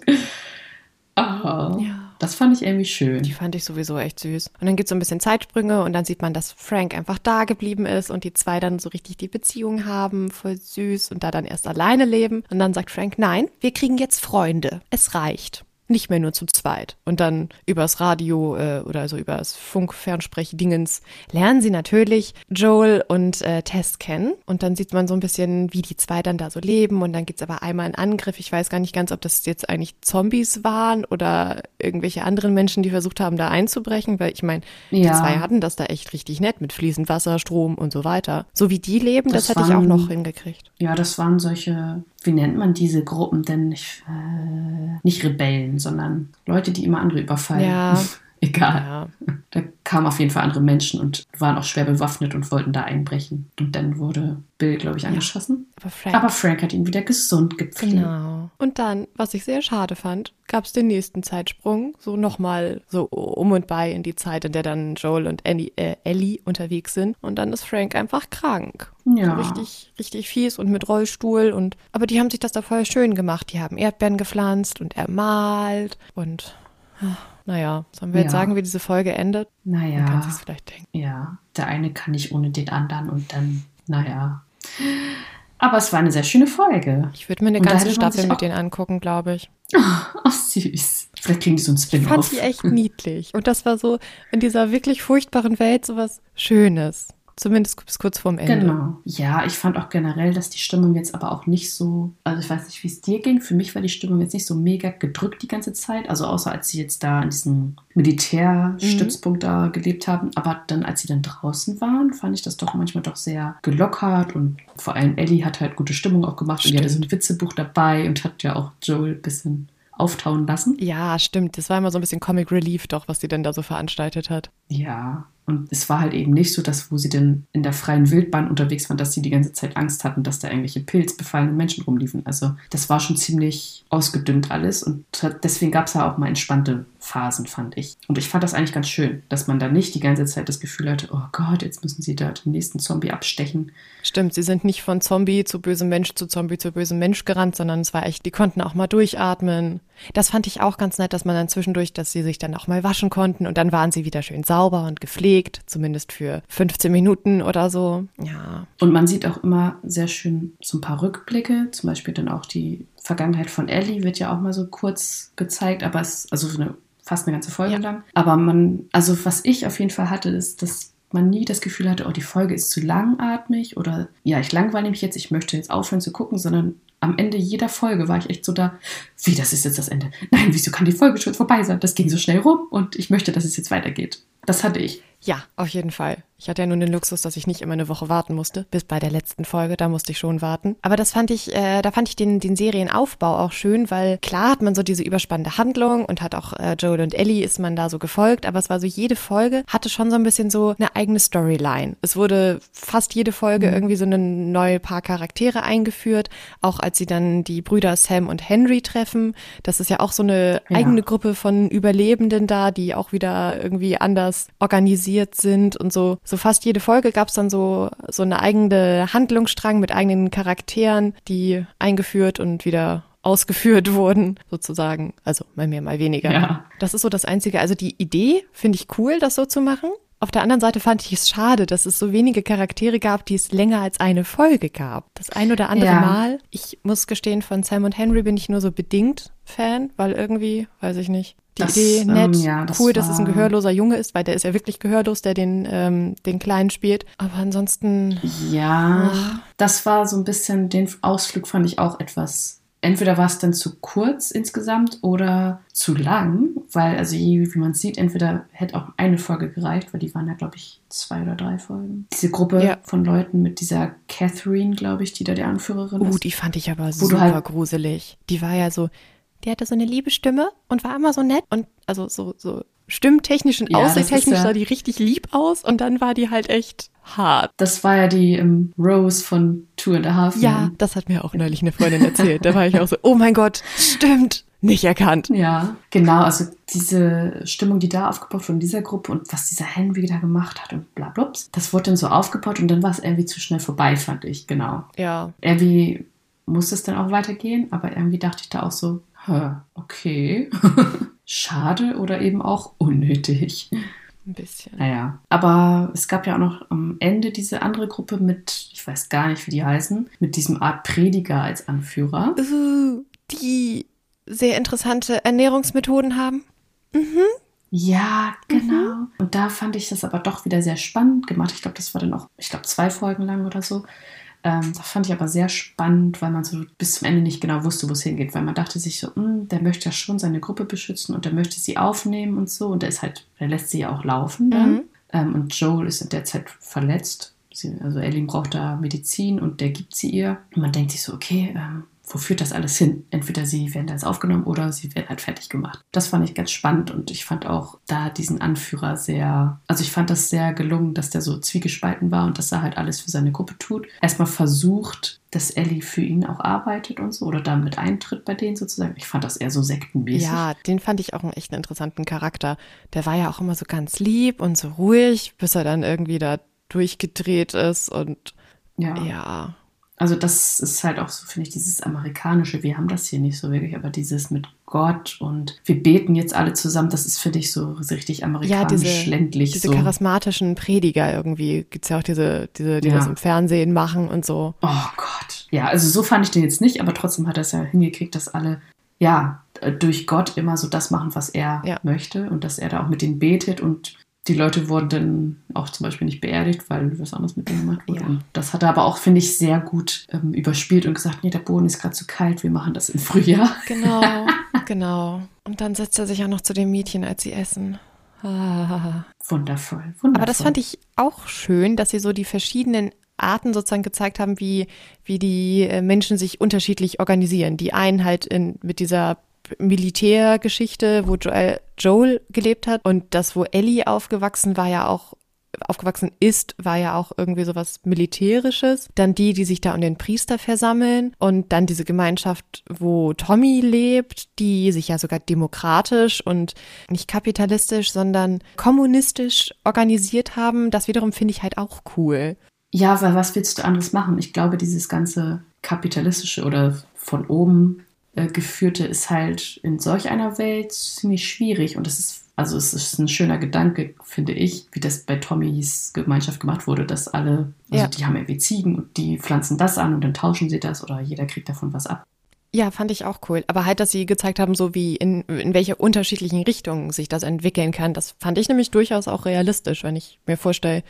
Oh, ja. Das fand ich irgendwie schön. Die fand ich sowieso echt süß. Und dann gibt es so ein bisschen Zeitsprünge und dann sieht man, dass Frank einfach da geblieben ist und die zwei dann so richtig die Beziehung haben, voll süß und da dann erst alleine leben. Und dann sagt Frank, nein, wir kriegen jetzt Freunde. Es reicht nicht mehr nur zu zweit. Und dann übers Radio äh, oder also übers Funk-Fernsprech-Dingens lernen sie natürlich Joel und äh, Tess kennen. Und dann sieht man so ein bisschen, wie die zwei dann da so leben. Und dann gibt's aber einmal einen Angriff. Ich weiß gar nicht ganz, ob das jetzt eigentlich Zombies waren oder irgendwelche anderen Menschen, die versucht haben, da einzubrechen. Weil ich meine, die ja. zwei hatten das da echt richtig nett mit fließend Wasser, Strom und so weiter. So wie die leben, das, das hätte waren, ich auch noch hingekriegt. Ja, das waren solche wie nennt man diese Gruppen denn? Ich, äh, nicht Rebellen, sondern Leute, die immer andere überfallen. Ja. Egal. Ja. Da kamen auf jeden Fall andere Menschen und waren auch schwer bewaffnet und wollten da einbrechen. Und dann wurde Bill, glaube ich, angeschossen. Ja, aber, Frank. aber, Frank. hat ihn wieder gesund gepflegt. Genau. Und dann, was ich sehr schade fand, gab es den nächsten Zeitsprung, so nochmal so um und bei in die Zeit, in der dann Joel und Annie, äh, Ellie unterwegs sind. Und dann ist Frank einfach krank. Ja. So richtig, richtig fies und mit Rollstuhl und aber die haben sich das da voll schön gemacht. Die haben Erdbeeren gepflanzt und ermalt und naja, sollen wir ja. jetzt sagen, wie diese Folge endet? Naja. Man kann sich vielleicht denken. Ja, der eine kann nicht ohne den anderen und dann, naja. Aber es war eine sehr schöne Folge. Ich würde mir eine ganze Staffel mit denen angucken, glaube ich. Oh, süß. Vielleicht kriegen die so ein Spin-off. Ich fand sie echt niedlich. Und das war so in dieser wirklich furchtbaren Welt so was Schönes. Zumindest bis kurz vorm Ende. Genau. Ja, ich fand auch generell, dass die Stimmung jetzt aber auch nicht so, also ich weiß nicht, wie es dir ging. Für mich war die Stimmung jetzt nicht so mega gedrückt die ganze Zeit. Also außer als sie jetzt da in diesem Militärstützpunkt mhm. da gelebt haben. Aber dann, als sie dann draußen waren, fand ich das doch manchmal doch sehr gelockert und vor allem Ellie hat halt gute Stimmung auch gemacht Stimmt. und die hatte so ein Witzebuch dabei und hat ja auch Joel ein bisschen auftauen lassen. Ja, stimmt. Das war immer so ein bisschen Comic Relief doch, was sie denn da so veranstaltet hat. Ja, und es war halt eben nicht so, dass, wo sie denn in der freien Wildbahn unterwegs waren, dass sie die ganze Zeit Angst hatten, dass da irgendwelche pilzbefallenen Menschen rumliefen. Also das war schon ziemlich ausgedünnt alles und deswegen gab es ja auch mal entspannte Phasen, fand ich. Und ich fand das eigentlich ganz schön, dass man da nicht die ganze Zeit das Gefühl hatte, oh Gott, jetzt müssen sie da den nächsten Zombie abstechen. Stimmt, sie sind nicht von Zombie zu bösem Mensch zu Zombie zu bösem Mensch gerannt, sondern es war echt, die konnten auch mal durchatmen. Das fand ich auch ganz nett, dass man dann zwischendurch, dass sie sich dann auch mal waschen konnten und dann waren sie wieder schön sauber und gepflegt zumindest für 15 Minuten oder so. Ja. Und man sieht auch immer sehr schön so ein paar Rückblicke, zum Beispiel dann auch die Vergangenheit von Ellie wird ja auch mal so kurz gezeigt, aber es, also eine, fast eine ganze Folge ja. lang. Aber man, also was ich auf jeden Fall hatte, ist, dass man nie das Gefühl hatte, oh, die Folge ist zu langatmig oder ja, ich langweile mich jetzt, ich möchte jetzt aufhören zu gucken, sondern am Ende jeder Folge war ich echt so da, wie, das ist jetzt das Ende? Nein, wieso kann die Folge schon vorbei sein? Das ging so schnell rum und ich möchte, dass es jetzt weitergeht. Das hatte ich. Ja, auf jeden Fall. Ich hatte ja nun den Luxus, dass ich nicht immer eine Woche warten musste, bis bei der letzten Folge, da musste ich schon warten. Aber das fand ich, äh, da fand ich den, den Serienaufbau auch schön, weil klar hat man so diese überspannende Handlung und hat auch äh, Joel und Ellie ist man da so gefolgt, aber es war so, jede Folge hatte schon so ein bisschen so eine eigene Storyline. Es wurde fast jede Folge mhm. irgendwie so eine neue paar Charaktere eingeführt, auch als sie dann die Brüder Sam und Henry treffen. Das ist ja auch so eine ja. eigene Gruppe von Überlebenden da, die auch wieder irgendwie anders organisiert sind und so so fast jede Folge gab es dann so, so eine eigene Handlungsstrang mit eigenen Charakteren, die eingeführt und wieder ausgeführt wurden, sozusagen. Also mal mehr, mal weniger. Ja. Das ist so das Einzige. Also die Idee finde ich cool, das so zu machen. Auf der anderen Seite fand ich es schade, dass es so wenige Charaktere gab, die es länger als eine Folge gab. Das ein oder andere ja. Mal. Ich muss gestehen, von Sam und Henry bin ich nur so bedingt Fan, weil irgendwie, weiß ich nicht, die das, Idee nett, ähm, ja, das cool, dass es ein gehörloser Junge ist, weil der ist ja wirklich gehörlos, der den, ähm, den Kleinen spielt. Aber ansonsten. Ja, ach. das war so ein bisschen, den Ausflug fand ich auch etwas entweder war es dann zu kurz insgesamt oder zu lang, weil, also wie man sieht, entweder hätte auch eine Folge gereicht, weil die waren ja, glaube ich, zwei oder drei Folgen. Diese Gruppe ja. von Leuten mit dieser Catherine, glaube ich, die da die Anführerin uh, ist. Uh, die fand ich aber super halt gruselig. Die war ja so, die hatte so eine liebe Stimme und war immer so nett und also so, so stimmtechnisch und ja, aussehentechnisch sah die richtig lieb aus und dann war die halt echt hart. Das war ja die um, Rose von Two and a Half. Ja, das hat mir auch neulich eine Freundin erzählt. Da war ich auch so, oh mein Gott, stimmt, nicht erkannt. Ja, genau. Also diese Stimmung, die da aufgebaut wurde in dieser Gruppe und was dieser Henry da gemacht hat und bla bla, das wurde dann so aufgebaut und dann war es irgendwie zu schnell vorbei, fand ich, genau. Ja. Irgendwie musste es dann auch weitergehen, aber irgendwie dachte ich da auch so, okay. schade oder eben auch unnötig. Ein bisschen. Naja, aber es gab ja auch noch am Ende diese andere Gruppe mit, ich weiß gar nicht, wie die heißen, mit diesem Art Prediger als Anführer. Uh, die sehr interessante Ernährungsmethoden haben. Mhm. Ja, genau. Mhm. Und da fand ich das aber doch wieder sehr spannend gemacht. Ich glaube, das war dann auch, ich glaube, zwei Folgen lang oder so. Ähm, das fand ich aber sehr spannend, weil man so bis zum Ende nicht genau wusste, wo es hingeht, weil man dachte sich so, hm, der möchte ja schon seine Gruppe beschützen und der möchte sie aufnehmen und so und der ist halt, der lässt sie ja auch laufen dann. Mhm. Ähm, und Joel ist in der Zeit verletzt. Sie, also Ellie braucht da Medizin und der gibt sie ihr. Und man denkt sich so, okay, ähm, wo führt das alles hin? Entweder sie werden da jetzt aufgenommen oder sie werden halt fertig gemacht. Das fand ich ganz spannend und ich fand auch da diesen Anführer sehr, also ich fand das sehr gelungen, dass der so zwiegespalten war und dass er halt alles für seine Gruppe tut. Erstmal versucht, dass Ellie für ihn auch arbeitet und so oder damit eintritt bei denen sozusagen. Ich fand das eher so sektenmäßig. Ja, den fand ich auch einen echt interessanten Charakter. Der war ja auch immer so ganz lieb und so ruhig, bis er dann irgendwie da durchgedreht ist und ja. ja. Also das ist halt auch so, finde ich, dieses amerikanische. Wir haben das hier nicht so wirklich, aber dieses mit Gott und wir beten jetzt alle zusammen, das ist, finde ich, so richtig amerikanisch, ja, diese, ländlich. Diese so. charismatischen Prediger irgendwie. Gibt es ja auch diese, diese die ja. das im Fernsehen machen und so. Oh Gott. Ja, also so fand ich den jetzt nicht, aber trotzdem hat er es ja hingekriegt, dass alle, ja, durch Gott immer so das machen, was er ja. möchte und dass er da auch mit denen betet und die Leute wurden dann auch zum Beispiel nicht beerdigt, weil was anderes mit denen gemacht wurde. Ja. Das hat er aber auch, finde ich, sehr gut ähm, überspielt und gesagt, nee, der Boden ist gerade zu kalt, wir machen das im Frühjahr. Genau, genau. Und dann setzt er sich auch noch zu den Mädchen, als sie essen. Ah. Wundervoll, wundervoll. Aber das fand ich auch schön, dass sie so die verschiedenen Arten sozusagen gezeigt haben, wie, wie die äh, Menschen sich unterschiedlich organisieren. Die einen halt in, mit dieser Militärgeschichte, wo Joel, Joel gelebt hat und das, wo Ellie aufgewachsen war, ja auch aufgewachsen ist, war ja auch irgendwie sowas Militärisches. Dann die, die sich da um den Priester versammeln und dann diese Gemeinschaft, wo Tommy lebt, die sich ja sogar demokratisch und nicht kapitalistisch, sondern kommunistisch organisiert haben. Das wiederum finde ich halt auch cool. Ja, weil was willst du anderes machen? Ich glaube, dieses ganze kapitalistische oder von oben geführte ist halt in solch einer Welt ziemlich schwierig und es ist also es ist ein schöner Gedanke, finde ich, wie das bei Tommys Gemeinschaft gemacht wurde, dass alle, also Ja. die haben irgendwie Ziegen und die pflanzen das an und dann tauschen sie das oder jeder kriegt davon was ab. Ja, fand ich auch cool. Aber halt, dass sie gezeigt haben, so wie in, in welche unterschiedlichen Richtungen sich das entwickeln kann, das fand ich nämlich durchaus auch realistisch, wenn ich mir vorstelle,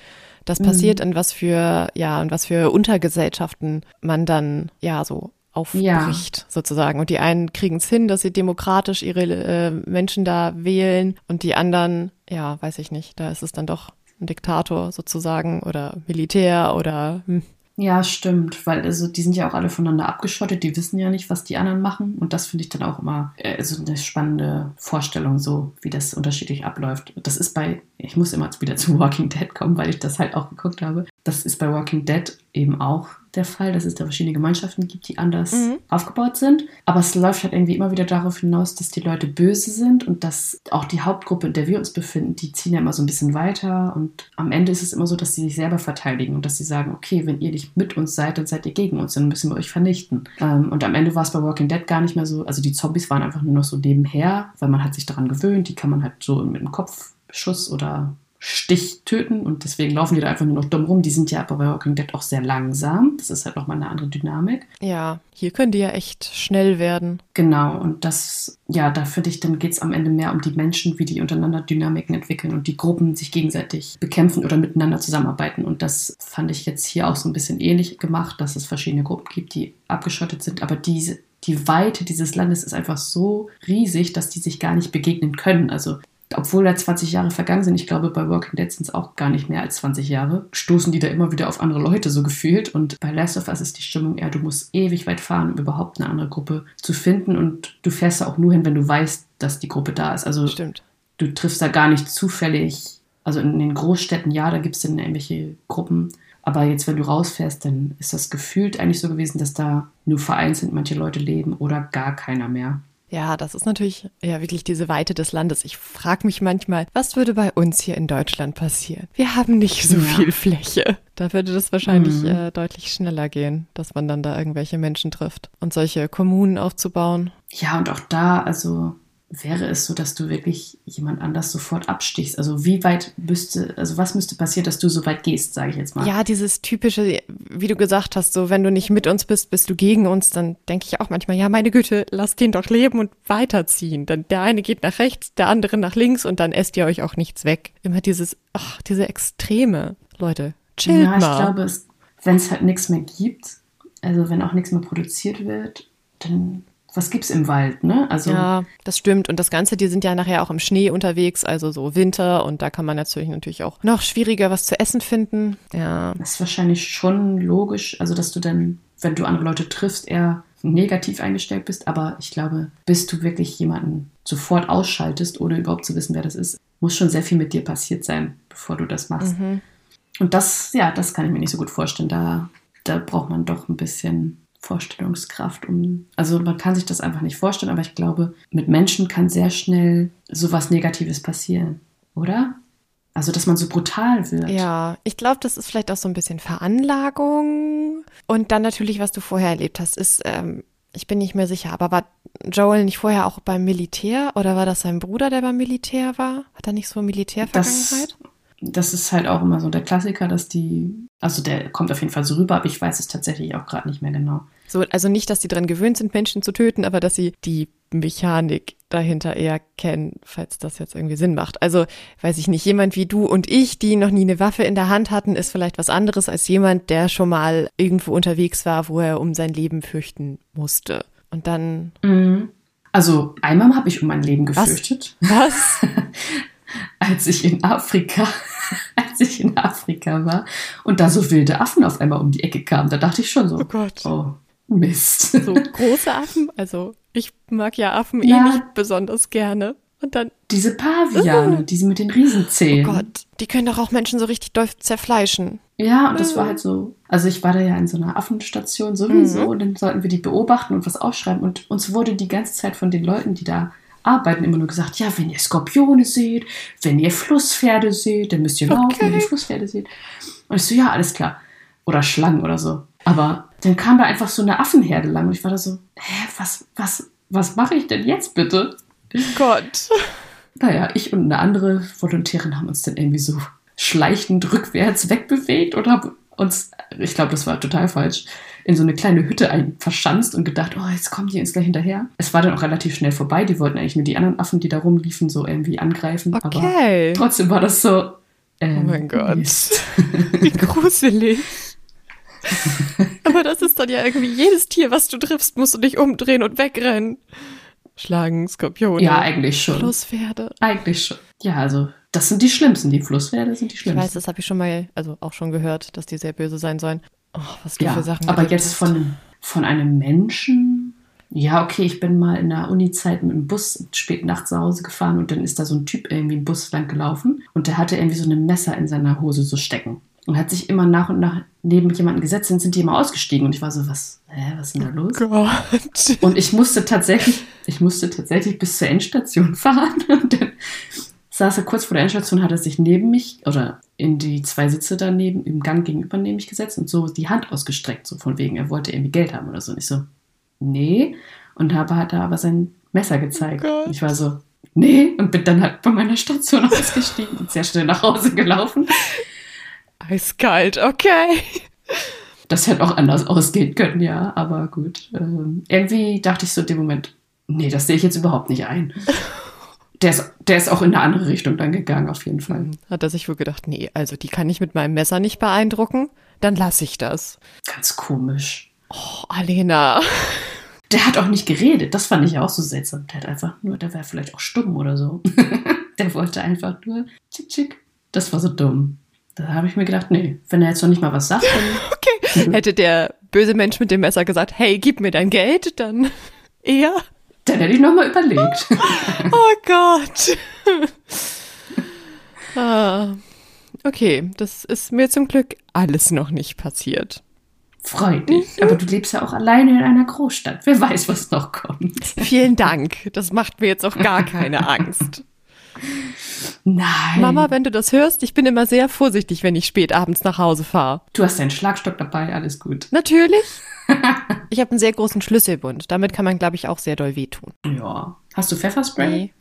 das passiert, in was für, ja, in was für Untergesellschaften man dann, ja, so aufbricht, sozusagen. Und die einen kriegen es hin, dass sie demokratisch ihre äh, Menschen da wählen und die anderen, ja, weiß ich nicht, da ist es dann doch ein Diktator sozusagen oder Militär oder hm. Ja, stimmt, weil also die sind ja auch alle voneinander abgeschottet, die wissen ja nicht, was die anderen machen und das finde ich dann auch immer äh, so eine spannende Vorstellung, so wie das unterschiedlich abläuft. Das ist bei, ich muss immer wieder zu Walking Dead kommen, weil ich das halt auch geguckt habe. Das ist bei Walking Dead eben auch der Fall, dass es da verschiedene Gemeinschaften gibt, die anders Mhm. aufgebaut sind. Aber es läuft halt irgendwie immer wieder darauf hinaus, dass die Leute böse sind und dass auch die Hauptgruppe, in der wir uns befinden, die ziehen ja immer so ein bisschen weiter und am Ende ist es immer so, dass sie sich selber verteidigen und dass sie sagen, okay, wenn ihr nicht mit uns seid, dann seid ihr gegen uns, dann müssen wir euch vernichten. Ähm, und am Ende war es bei Walking Dead gar nicht mehr so, also die Zombies waren einfach nur noch so nebenher, weil man hat sich daran gewöhnt, die kann man halt so mit dem Kopfschuss oder Stich töten und deswegen laufen die da einfach nur noch dumm rum. Die sind ja aber bei Walking Dead auch sehr langsam. Das ist halt nochmal eine andere Dynamik. ja, hier können die ja echt schnell werden. Genau, und das, ja, da finde ich, dann geht es am Ende mehr um die Menschen, wie die untereinander Dynamiken entwickeln und die Gruppen sich gegenseitig bekämpfen oder miteinander zusammenarbeiten. Und das fand ich jetzt hier auch so ein bisschen ähnlich gemacht, dass es verschiedene Gruppen gibt, die abgeschottet sind, aber diese, die Weite dieses Landes ist einfach so riesig, dass die sich gar nicht begegnen können. Also obwohl da 20 Jahre vergangen sind, ich glaube, bei Walking Dead sind es auch gar nicht mehr als 20 Jahre, stoßen die da immer wieder auf andere Leute so gefühlt. Und bei Last of Us ist die Stimmung eher, du musst ewig weit fahren, um überhaupt eine andere Gruppe zu finden. Und du fährst da auch nur hin, wenn du weißt, dass die Gruppe da ist. Also Stimmt. du triffst da gar nicht zufällig. Also in den Großstädten, ja, da gibt es dann irgendwelche Gruppen. Aber jetzt, wenn du rausfährst, dann ist das gefühlt eigentlich so gewesen, dass da nur vereinzelt manche Leute leben oder gar keiner mehr. Ja, das ist natürlich ja wirklich diese Weite des Landes. Ich frage mich manchmal, was würde bei uns hier in Deutschland passieren? Wir haben nicht so Ja. viel Fläche. Da würde das wahrscheinlich Mhm. äh, deutlich schneller gehen, dass man dann da irgendwelche Menschen trifft und solche Kommunen aufzubauen. Ja, und auch da, also wäre es so, dass du wirklich jemand anders sofort abstichst. Also wie weit müsste, also was müsste passieren, dass du so weit gehst, sage ich jetzt mal. Ja, dieses typische, wie du gesagt hast, so wenn du nicht mit uns bist, bist du gegen uns, dann denke ich auch manchmal, ja, meine Güte, lass den doch leben und weiterziehen. Dann der eine geht nach rechts, der andere nach links und dann esst ihr euch auch nichts weg. Immer dieses, ach, diese Extreme. Leute, chillt ja, ich mal. glaube, wenn es halt nichts mehr gibt, also wenn auch nichts mehr produziert wird, dann was gibt's im Wald, ne? Also Ja, das stimmt. Und das Ganze, die sind ja nachher auch im Schnee unterwegs, also so Winter. Und da kann man natürlich natürlich auch noch schwieriger was zu essen finden. Ja, Das ist wahrscheinlich schon logisch, also dass du dann, wenn du andere Leute triffst, eher negativ eingestellt bist. Aber ich glaube, bis du wirklich jemanden sofort ausschaltest, ohne überhaupt zu wissen, wer das ist, muss schon sehr viel mit dir passiert sein, bevor du das machst. Mhm. Und das, ja, das kann ich mir nicht so gut vorstellen. Da, da braucht man doch ein bisschen Vorstellungskraft, um. Also man kann sich das einfach nicht vorstellen, aber ich glaube, mit Menschen kann sehr schnell sowas Negatives passieren, oder? Also, dass man so brutal wird. ja. Ich glaube, das ist vielleicht auch so ein bisschen Veranlagung. Und dann natürlich, was du vorher erlebt hast, ist, ähm, ich bin nicht mehr sicher, aber war Joel nicht vorher auch beim Militär oder war das sein Bruder, der beim Militär war? Hat er nicht so Militärvergangenheit? das ist halt auch immer so der Klassiker, dass die, also der kommt auf jeden Fall so rüber, aber ich weiß es tatsächlich auch gerade nicht mehr genau. So, also nicht, dass die dran gewöhnt sind, Menschen zu töten, aber dass sie die Mechanik dahinter eher kennen, falls das jetzt irgendwie Sinn macht. Also, weiß ich nicht, jemand wie du und ich, die noch nie eine Waffe in der Hand hatten, ist vielleicht was anderes als jemand, der schon mal irgendwo unterwegs war, wo er um sein Leben fürchten musste. Und dann. Mhm. Also, einmal habe ich um mein Leben gefürchtet. Was? als ich in Afrika, als ich in Afrika war und da so wilde Affen auf einmal um die Ecke kamen, da dachte ich schon so, Oh Gott. oh, Mist. So große Affen. Also, ich mag ja Affen eh Ja. nicht besonders gerne. Und dann, Diese Paviane, diese mit den Riesenzähnen. oh Gott, die können doch auch Menschen so richtig doll zerfleischen. Ja, und das war halt so. Also ich war da ja in so einer Affenstation sowieso Mhm. und dann sollten wir die beobachten und was aufschreiben. Und uns wurde die ganze Zeit von den Leuten, die da arbeiten, immer nur gesagt, ja, wenn ihr Skorpione seht, wenn ihr Flusspferde seht, dann müsst ihr laufen, Okay. wenn ihr Flusspferde seht. Und ich so, ja, alles klar. Oder Schlangen oder so. Aber dann kam da einfach so eine Affenherde lang und ich war da so, hä, was, was, was mache ich denn jetzt bitte? Gott. Naja, ich und eine andere Volontärin haben uns dann irgendwie so schleichend rückwärts wegbewegt und haben uns, ich glaube, das war total falsch, in so eine kleine Hütte ein verschanzt und gedacht, oh, jetzt kommen die uns gleich hinterher. Es war dann auch relativ schnell vorbei. Die wollten eigentlich nur die anderen Affen, die da rumliefen, so irgendwie angreifen. Aber Okay. trotzdem war das so. Ähm, Oh mein Gott. Mist. Wie gruselig. Aber das ist dann ja irgendwie jedes Tier, was du triffst, musst du dich umdrehen und wegrennen. Schlangen, Skorpione. Ja, eigentlich schon. Flusspferde. Eigentlich schon. Ja, also, das sind die schlimmsten. Die Flusspferde sind die Ich schlimmsten. weiß, das habe ich schon mal, also auch schon gehört, dass die sehr böse sein sollen. Oh, was du Ja, für Sachen aber jetzt hast. von, von einem Menschen. Ja, okay, ich bin mal in der Uni-Zeit mit dem Bus spät nachts nach Hause gefahren und dann ist da so ein Typ irgendwie im Bus lang gelaufen und der hatte irgendwie so ein Messer in seiner Hose so stecken und hat sich immer nach und nach neben jemanden gesetzt, dann sind die immer ausgestiegen und ich war so, was, hä, was ist denn da los? Gott. Und ich musste tatsächlich, ich musste tatsächlich bis zur Endstation fahren. Und dann saß er kurz vor der Endstation, hat er sich neben mich oder in die zwei Sitze daneben im Gang gegenüber neben mich gesetzt und so die Hand ausgestreckt, so von wegen, er wollte irgendwie Geld haben oder so. Und ich so, nee. Und habe hat er aber sein Messer gezeigt. Oh ich war so, nee. Und bin dann halt bei meiner Station ausgestiegen und sehr schnell nach Hause gelaufen. Eiskalt, okay. Das hätte auch anders ausgehen können, ja, aber gut. Ähm, irgendwie dachte ich so in dem Moment, nee, das sehe ich jetzt überhaupt nicht ein. Der ist, der ist auch in eine andere Richtung dann gegangen, auf jeden Fall. Hat er sich wohl gedacht, nee, also die kann ich mit meinem Messer nicht beeindrucken, dann lasse ich das. Ganz komisch. Oh, Alena. Der hat auch nicht geredet, das fand ich auch so seltsam. Der hat einfach nur, der wäre vielleicht auch stumm oder so. der wollte einfach nur tschick, tschick. Das war so dumm. Da habe ich mir gedacht, nee, wenn er jetzt noch nicht mal was sagt, dann Okay. Hätte der böse Mensch mit dem Messer gesagt, hey, gib mir dein Geld, dann eher. Dann hätte ich noch mal überlegt. Oh Gott. ah. Okay, das ist mir zum Glück alles noch nicht passiert. Freut dich. Aber du lebst ja auch alleine in einer Großstadt. Wer weiß, was noch kommt. Vielen Dank. Das macht mir jetzt auch gar keine Angst. Nein. Mama, wenn du das hörst, ich bin immer sehr vorsichtig, wenn ich spät abends nach Hause fahre. Du hast deinen Schlagstock dabei, alles gut. Natürlich. Ich habe einen sehr großen Schlüsselbund. Damit kann man, glaube ich, auch sehr doll wehtun. Ja. Hast du Pfefferspray? Nee.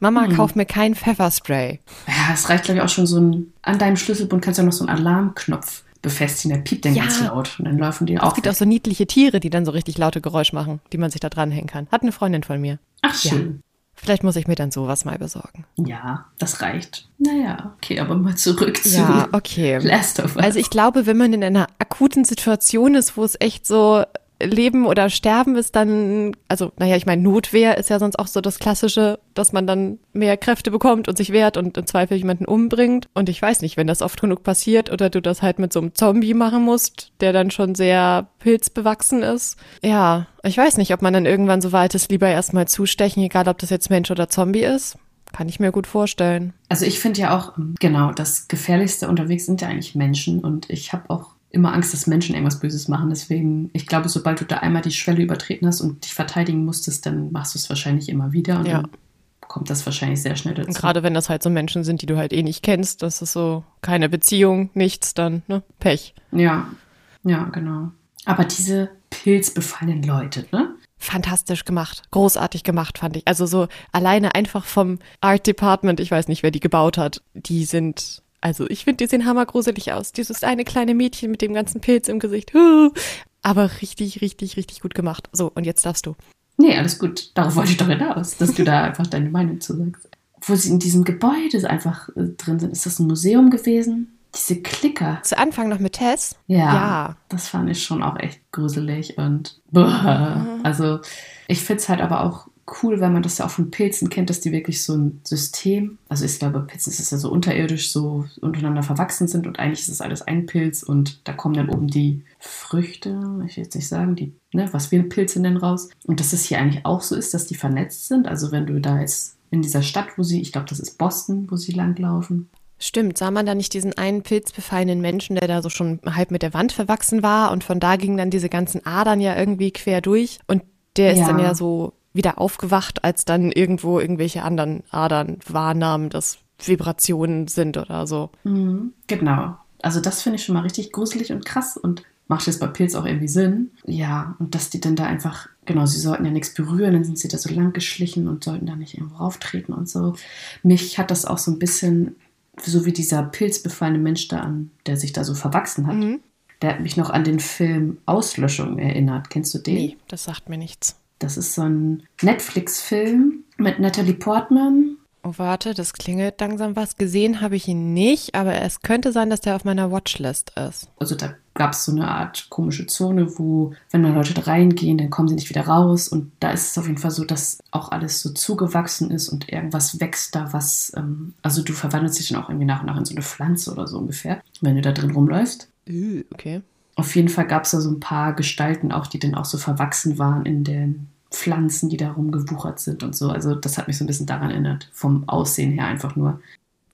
Mama, kauf mir kein Pfefferspray. Ja, es reicht, glaube ich, auch schon so ein. An deinem Schlüsselbund kannst du ja noch so einen Alarmknopf befestigen. Der piept dann Ja. ganz laut. Und dann laufen die Es auch. gibt weg. auch so niedliche Tiere, die dann so richtig laute Geräusche machen, die man sich da dranhängen kann. Hat eine Freundin von mir. Ach, schön. Vielleicht muss ich mir dann sowas mal besorgen. Ja. das reicht. Naja, okay, aber mal zurück zu Ja, okay. Last of Us. Also ich glaube, wenn man in einer akuten Situation ist, wo es echt so Leben oder Sterben ist, dann, also naja, ich meine, Notwehr ist ja sonst auch so das Klassische, dass man dann mehr Kräfte bekommt und sich wehrt und im Zweifel jemanden umbringt. Und ich weiß nicht, wenn das oft genug passiert oder du das halt mit so einem Zombie machen musst, der dann schon sehr pilzbewachsen ist. Ja, ich weiß nicht, ob man dann irgendwann so weit ist, lieber erstmal zustechen, egal ob das jetzt Mensch oder Zombie ist. Kann ich mir gut vorstellen. Also ich finde ja auch, genau, das Gefährlichste unterwegs sind ja eigentlich Menschen und ich habe auch immer Angst, dass Menschen irgendwas Böses machen. Deswegen, ich glaube, sobald du da einmal die Schwelle übertreten hast und dich verteidigen musstest, dann machst du es wahrscheinlich immer wieder und Ja. dann kommt das wahrscheinlich sehr schnell dazu. Und gerade wenn das halt so Menschen sind, die du halt eh nicht kennst, das ist so keine Beziehung, nichts, dann, ne? Pech. Ja, ja, genau. Aber diese pilzbefallenen Leute, ne? Fantastisch gemacht, großartig gemacht, fand ich. Also so alleine einfach vom Art Department, ich weiß nicht, wer die gebaut hat, die sind, also ich finde, die sehen hammergruselig aus. Dieses eine kleine Mädchen mit dem ganzen Pilz im Gesicht. Aber richtig, richtig, richtig gut gemacht. So, und jetzt darfst du. Nee, alles gut. Darauf wollte ich doch hinaus, dass du da einfach deine Meinung zu sagst. Wo sie in diesem Gebäude einfach äh, drin sind. Ist das ein Museum gewesen? Diese Klicker. Zu Anfang noch mit Tess? Ja. Ja. Das fand ich schon auch echt gruselig und boah. also ich finde es halt aber auch cool, weil man das ja auch von Pilzen kennt, dass die wirklich so ein System, also ich glaube, Pilzen ist es ja so unterirdisch, so untereinander verwachsen sind und eigentlich ist es alles ein Pilz und da kommen dann oben die Früchte, ich will jetzt nicht sagen, die, ne, was wir Pilze nennen, raus. Und dass es hier eigentlich auch so ist, dass die vernetzt sind. Also wenn du da jetzt in dieser Stadt, wo sie, ich glaube, das ist Boston, wo sie langlaufen, Stimmt, sah man da nicht diesen einen pilzbefallenen Menschen, der da so schon halb mit der Wand verwachsen war und von da gingen dann diese ganzen Adern ja irgendwie quer durch und der ist Ja. dann ja so wieder aufgewacht, als dann irgendwo irgendwelche anderen Adern wahrnahmen, dass Vibrationen sind oder so. Mhm, genau. Also das finde ich schon mal richtig gruselig und krass und macht jetzt bei Pilz auch irgendwie Sinn. Ja, und dass die dann da einfach, genau, sie sollten ja nichts berühren, dann sind sie da so lang geschlichen und sollten da nicht irgendwo rauftreten und so. Mich hat das auch so ein bisschen, so wie dieser pilzbefallene Mensch da an, der sich da so verwachsen hat. Mhm. Der hat mich noch an den Film Auslöschung erinnert. Kennst du den? Nee, das sagt mir nichts. Das ist so ein Netflix-Film mit Natalie Portman. Oh, warte, das klingelt langsam was. Gesehen habe ich ihn nicht, aber es könnte sein, dass der auf meiner Watchlist ist. also da gab es so eine Art komische Zone, wo, wenn da Leute da reingehen, dann kommen sie nicht wieder raus. Und da ist es auf jeden Fall so, dass auch alles so zugewachsen ist und irgendwas wächst da, was, ähm, also du verwandelst dich dann auch irgendwie nach und nach in so eine Pflanze oder so ungefähr, wenn du da drin rumläufst. Okay. Auf jeden Fall gab es da so ein paar Gestalten auch, die dann auch so verwachsen waren in den Pflanzen, die da rumgewuchert sind und so. Also das hat mich so ein bisschen daran erinnert, vom Aussehen her einfach nur.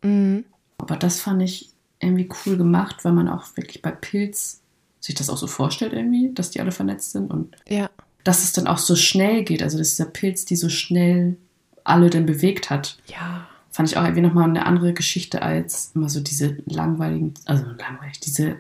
Mhm. Aber das fand ich irgendwie cool gemacht, weil man auch wirklich bei Pilz sich das auch so vorstellt irgendwie, dass die alle vernetzt sind und Ja. dass es dann auch so schnell geht. Also dass dieser Pilz, die so schnell alle dann bewegt hat, Ja. fand ich auch irgendwie nochmal eine andere Geschichte als immer so diese langweiligen, also langweilig, diese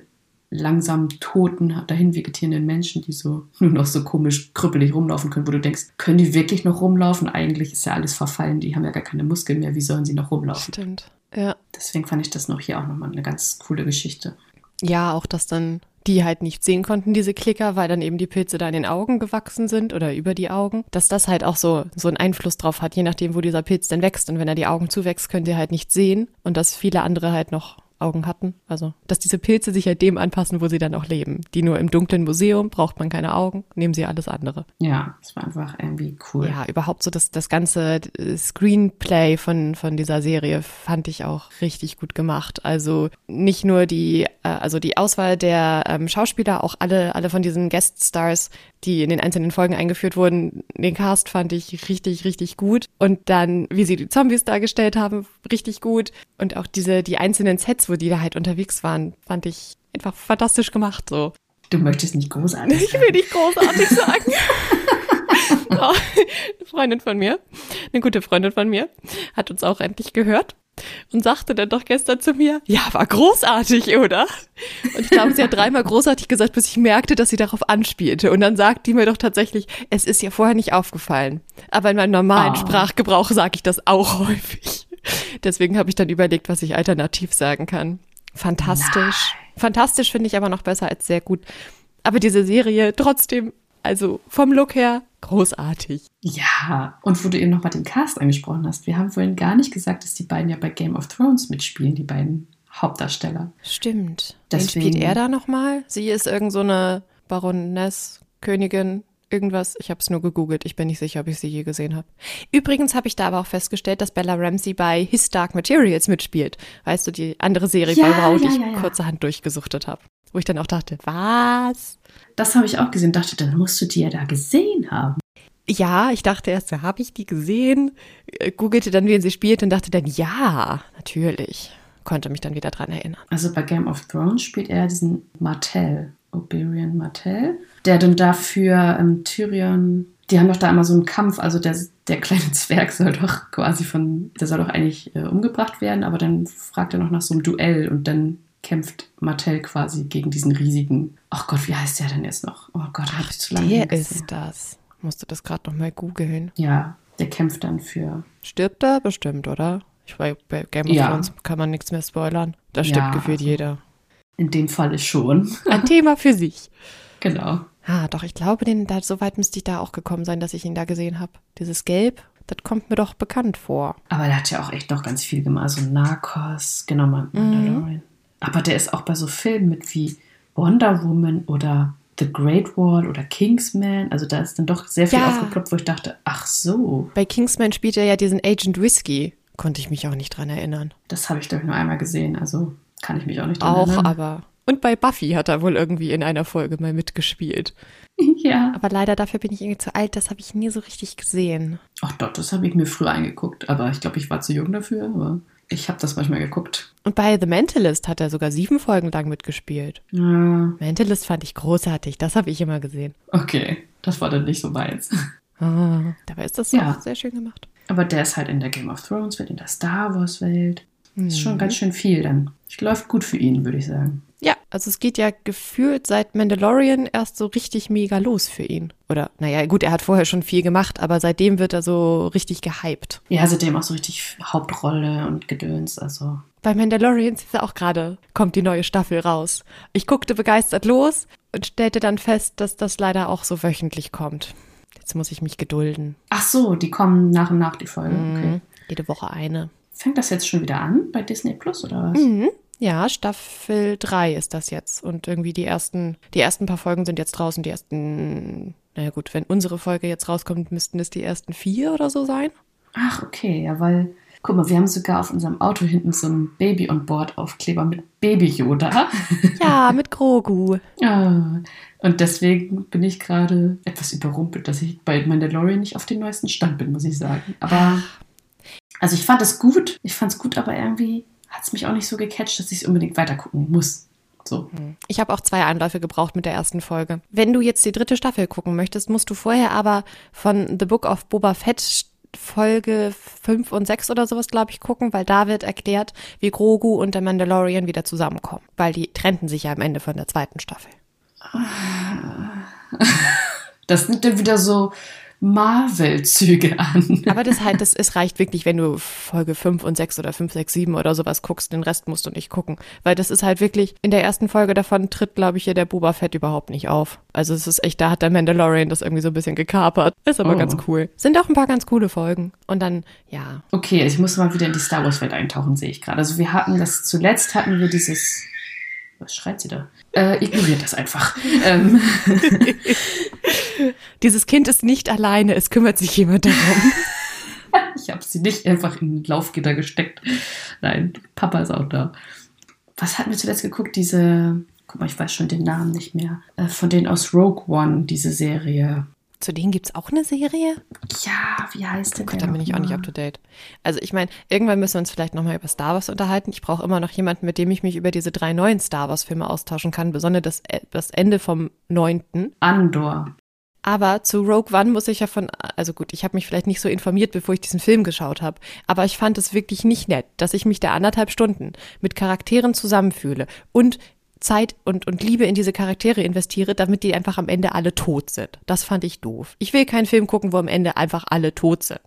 langsam toten, dahin vegetierenden Menschen, die so nur noch so komisch krüppelig rumlaufen können, wo du denkst, können die wirklich noch rumlaufen? Eigentlich ist ja alles verfallen, die haben ja gar keine Muskeln mehr, wie sollen sie noch rumlaufen? Stimmt. Ja. Deswegen fand ich das noch hier auch nochmal eine ganz coole Geschichte. Ja, auch dass dann die halt nicht sehen konnten, diese Klicker, weil dann eben die Pilze da in den Augen gewachsen sind oder über die Augen, dass das halt auch so, so einen Einfluss drauf hat, je nachdem, wo dieser Pilz denn wächst. Und wenn er die Augen zuwächst, können sie halt nicht sehen und dass viele andere halt noch Augen hatten. Also, dass diese Pilze sich halt dem anpassen, wo sie dann auch leben. Die nur im dunklen Museum braucht man keine Augen, nehmen sie alles andere. Ja, es war einfach irgendwie cool. Ja, überhaupt so das, das ganze äh, Screenplay von, von dieser Serie fand ich auch richtig gut gemacht. Also nicht nur die, äh, also die Auswahl der ähm, Schauspieler, auch alle, alle von diesen Guest-Stars, die in den einzelnen Folgen eingeführt wurden, den Cast fand ich richtig, richtig gut. Und dann, wie sie die Zombies dargestellt haben, richtig gut. Und auch diese, die einzelnen Sets, wo die da halt unterwegs waren, fand ich einfach fantastisch gemacht, so. Du möchtest nicht großartig Ich sein. will nicht großartig sagen. Oh, eine Freundin von mir, eine gute Freundin von mir, hat uns auch endlich gehört und sagte dann doch gestern zu mir, ja, war großartig, oder? Und ich glaube, sie hat dreimal großartig gesagt, bis ich merkte, dass sie darauf anspielte. Und dann sagt die mir doch tatsächlich, es ist ihr vorher nicht aufgefallen. Aber in meinem normalen Oh. Sprachgebrauch sage ich das auch häufig. Deswegen habe ich dann überlegt, was ich alternativ sagen kann. Fantastisch. Fantastisch finde ich aber noch besser als sehr gut. Aber diese Serie trotzdem, also vom Look her, großartig. Ja, und wo du eben nochmal den Cast angesprochen hast, wir haben vorhin gar nicht gesagt, dass die beiden ja bei Game of Thrones mitspielen, die beiden Hauptdarsteller. Stimmt. Deswegen- Wen spielt er da nochmal? Sie ist irgend so eine Baroness, Königin, irgendwas. Ich habe es nur gegoogelt. Ich bin nicht sicher, ob ich sie je gesehen habe. Übrigens habe ich da aber auch festgestellt, dass Bella Ramsey bei His Dark Materials mitspielt. Weißt du, die andere Serie Ja, bei Wow, die ja, ich ja, ja. kurzerhand durchgesuchtet habe. Wo ich dann auch dachte, was? Das habe ich auch gesehen, dachte, dann musst du die ja da gesehen haben. Ja, ich dachte erst, ja, habe ich die gesehen? Äh, Googelte dann, wen sie spielt und dachte dann, ja, natürlich. Konnte mich dann wieder dran erinnern. Also bei Game of Thrones spielt er diesen Martell, Oberyn Martell, der dann dafür ähm, Tyrion, die haben doch da immer so einen Kampf, also der, der kleine Zwerg soll doch quasi von, der soll doch eigentlich äh, umgebracht werden, aber dann fragt er noch nach so einem Duell und dann kämpft Martell quasi gegen diesen riesigen, ach Gott, wie heißt der denn jetzt noch? Oh Gott, habe ich zu lange Der gesehen. ist das. Musste das gerade noch mal googeln. Ja, der kämpft dann für, Stirbt er? Bestimmt, oder? Ich weiß, bei Game of Ja. Thrones kann man nichts mehr spoilern. Da stirbt Ja, gefühlt also- jeder. In dem Falle schon. Ein Thema für sich. Genau. Ah, doch, ich glaube, den, da, so weit müsste ich da auch gekommen sein, dass ich ihn da gesehen habe. Dieses Gelb, das kommt mir doch bekannt vor. Aber der hat ja auch echt noch ganz viel gemacht. Also Narcos, genau, Mandalorian. Mhm. Aber der ist auch bei so Filmen mit wie Wonder Woman oder The Great Wall oder Kingsman. Also da ist dann doch sehr viel ja. aufgeploppt, wo ich dachte, ach so. Bei Kingsman spielt er ja diesen Agent Whiskey. Konnte ich mich auch nicht dran erinnern. Das habe ich, glaube ich, nur einmal gesehen. Also kann ich mich auch nicht dran auch, erinnern. Auch, aber. Und bei Buffy hat er wohl irgendwie in einer Folge mal mitgespielt. Ja. Aber leider dafür bin ich irgendwie zu alt. Das habe ich nie so richtig gesehen. Ach doch, das habe ich mir früher eingeguckt. Aber ich glaube, ich war zu jung dafür. Aber ich habe das manchmal geguckt. Und bei The Mentalist hat er sogar sieben Folgen lang mitgespielt. Ja. Mentalist fand ich großartig. Das habe ich immer gesehen. Okay, das war dann nicht so meins. Ah, dabei ist das ja. auch sehr schön gemacht. Aber der ist halt in der Game of Thrones Welt, in der Star Wars Welt. Mhm. Ist schon ganz schön viel dann. Läuft gut für ihn, würde ich sagen. Ja, also es geht ja gefühlt seit Mandalorian erst so richtig mega los für ihn. Oder, naja, gut, er hat vorher schon viel gemacht, aber seitdem wird er so richtig gehypt. Ja, seitdem auch so richtig Hauptrolle und Gedöns, also. Bei Mandalorian ist ja auch gerade, kommt die neue Staffel raus. Ich guckte begeistert los und stellte dann fest, dass das leider auch so wöchentlich kommt. Jetzt muss ich mich gedulden. Ach so, die kommen nach und nach, die Folgen. Mhm. Okay. Jede Woche eine. Fängt das jetzt schon wieder an bei Disney Plus oder was? Mhm. Ja, Staffel 3 ist das jetzt. Und irgendwie die ersten, die ersten paar Folgen sind jetzt draußen. Die ersten, naja gut, wenn unsere Folge jetzt rauskommt, müssten es die ersten vier oder so sein. Ach, okay, ja, weil, guck mal, wir haben sogar auf unserem Auto hinten so ein Baby on Board Aufkleber mit Baby Yoda. Ja, mit Grogu. ja. Und deswegen bin ich gerade etwas überrumpelt, dass ich bei Mandalorian nicht auf dem neuesten Stand bin, muss ich sagen. Aber, also ich fand es gut. Ich fand es gut, aber irgendwie hat es mich auch nicht so gecatcht, dass ich es unbedingt weitergucken muss. So. Hm. Ich habe auch zwei Anläufe gebraucht mit der ersten Folge. Wenn du jetzt die dritte Staffel gucken möchtest, musst du vorher aber von The Book of Boba Fett Folge 5 und 6 oder sowas, glaube ich, gucken, weil da wird erklärt, wie Grogu und der Mandalorian wieder zusammenkommen. Weil die trennten sich ja am Ende von der zweiten Staffel. Das sind dann wieder so Marvel-Züge an. Aber das halt, das es reicht wirklich, wenn du Folge 5 und 6 oder 5, 6, 7 oder sowas guckst. Den Rest musst du nicht gucken. Weil das ist halt wirklich, in der ersten Folge davon tritt, glaube ich, hier der Boba Fett überhaupt nicht auf. Also es ist echt, da hat der Mandalorian das irgendwie so ein bisschen gekapert. Ist aber oh. ganz cool. Sind auch ein paar ganz coole Folgen. Und dann, ja. Okay, ich muss mal wieder in die Star Wars-Welt eintauchen, sehe ich gerade. Also wir hatten das, zuletzt hatten wir dieses was schreit sie da? Äh, ignoriert das einfach. ähm. Dieses Kind ist nicht alleine, es kümmert sich jemand darum. ich habe sie nicht einfach in den Laufgitter gesteckt. Nein, Papa ist auch da. Was hatten wir zuletzt geguckt? Diese, guck mal, ich weiß schon den Namen nicht mehr. Äh, von denen aus Rogue One, diese Serie. Zu denen gibt es auch eine Serie? Ja, wie heißt oh Gott, da bin ich auch nicht up to date. Also ich meine, irgendwann müssen wir uns vielleicht nochmal über Star Wars unterhalten. Ich brauche immer noch jemanden, mit dem ich mich über diese drei neuen Star Wars-Filme austauschen kann, besonders das, äh, das Ende vom neunten. Andor. Aber zu Rogue One muss ich ja von, also gut, ich habe mich vielleicht nicht so informiert, bevor ich diesen Film geschaut habe, aber ich fand es wirklich nicht nett, dass ich mich da anderthalb Stunden mit Charakteren zusammenfühle und Zeit und, und Liebe in diese Charaktere investiere, damit die einfach am Ende alle tot sind. Das fand ich doof. Ich will keinen Film gucken, wo am Ende einfach alle tot sind.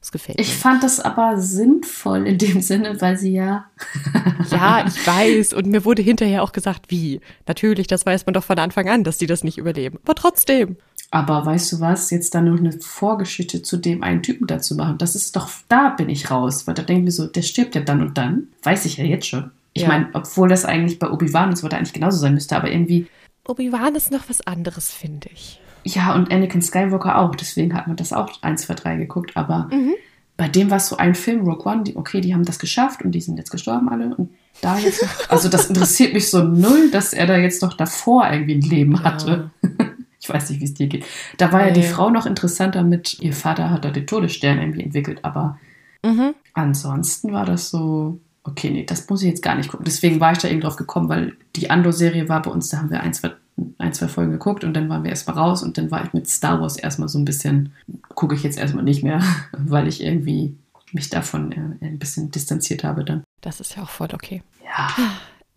Das gefällt ich mir. Ich fand das aber sinnvoll in dem Sinne, weil sie ja. ja, ich weiß. Und mir wurde hinterher auch gesagt, wie. Natürlich, das weiß man doch von Anfang an, dass die das nicht überleben. Aber trotzdem. Aber weißt du was, jetzt dann noch eine Vorgeschichte zu dem einen Typen dazu machen, das ist doch, da bin ich raus. Weil da denke ich mir so, der stirbt ja dann und dann. Weiß ich ja jetzt schon. Ich ja. meine, obwohl das eigentlich bei Obi-Wan und so weiter eigentlich genauso sein müsste, aber irgendwie. Obi-Wan ist noch was anderes, finde ich. Ja, und Anakin Skywalker auch. Deswegen hat man das auch 1, 2, 3 geguckt. Aber mhm. bei dem war es so ein Film, Rogue One, die, okay, die haben das geschafft und die sind jetzt gestorben alle. Und da jetzt noch, also das interessiert mich so null, dass er da jetzt noch davor irgendwie ein Leben hatte. Ja. Ich weiß nicht, wie es dir geht. Da war ja, ja die Frau noch interessanter mit, ihr Vater hat da den Todesstern irgendwie entwickelt, aber mhm. ansonsten war das so, okay, nee, das muss ich jetzt gar nicht gucken. Deswegen war ich da eben drauf gekommen, weil die Andor-Serie war bei uns, da haben wir ein zwei, ein, zwei Folgen geguckt und dann waren wir erstmal raus und dann war ich mit Star Wars erstmal so ein bisschen, gucke ich jetzt erstmal nicht mehr, weil ich irgendwie mich davon äh, ein bisschen distanziert habe dann. Das ist ja auch voll okay. Ja.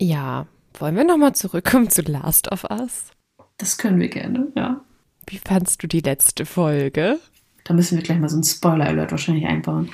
Ja. Wollen wir nochmal zurückkommen zu Last of Us? Das können wir gerne, ja. Wie fandst du die letzte Folge? Da müssen wir gleich mal so einen Spoiler-Alert wahrscheinlich einbauen.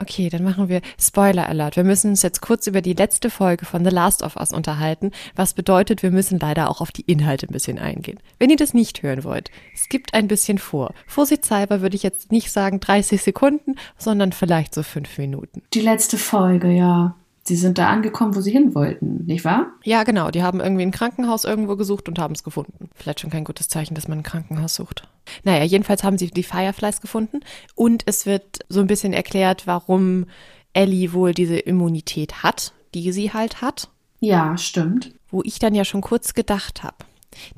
Okay, dann machen wir Spoiler Alert. Wir müssen uns jetzt kurz über die letzte Folge von The Last of Us unterhalten, was bedeutet, wir müssen leider auch auf die Inhalte ein bisschen eingehen. Wenn ihr das nicht hören wollt, es gibt ein bisschen vor. Vorsichtshalber würde ich jetzt nicht sagen 30 Sekunden, sondern vielleicht so fünf Minuten. Die letzte Folge, ja. Sie sind da angekommen, wo sie hin wollten, nicht wahr? Ja, genau. Die haben irgendwie ein Krankenhaus irgendwo gesucht und haben es gefunden. Vielleicht schon kein gutes Zeichen, dass man ein Krankenhaus sucht. Naja, jedenfalls haben sie die Fireflies gefunden und es wird so ein bisschen erklärt, warum Ellie wohl diese Immunität hat, die sie halt hat. Ja, stimmt. Wo ich dann ja schon kurz gedacht habe.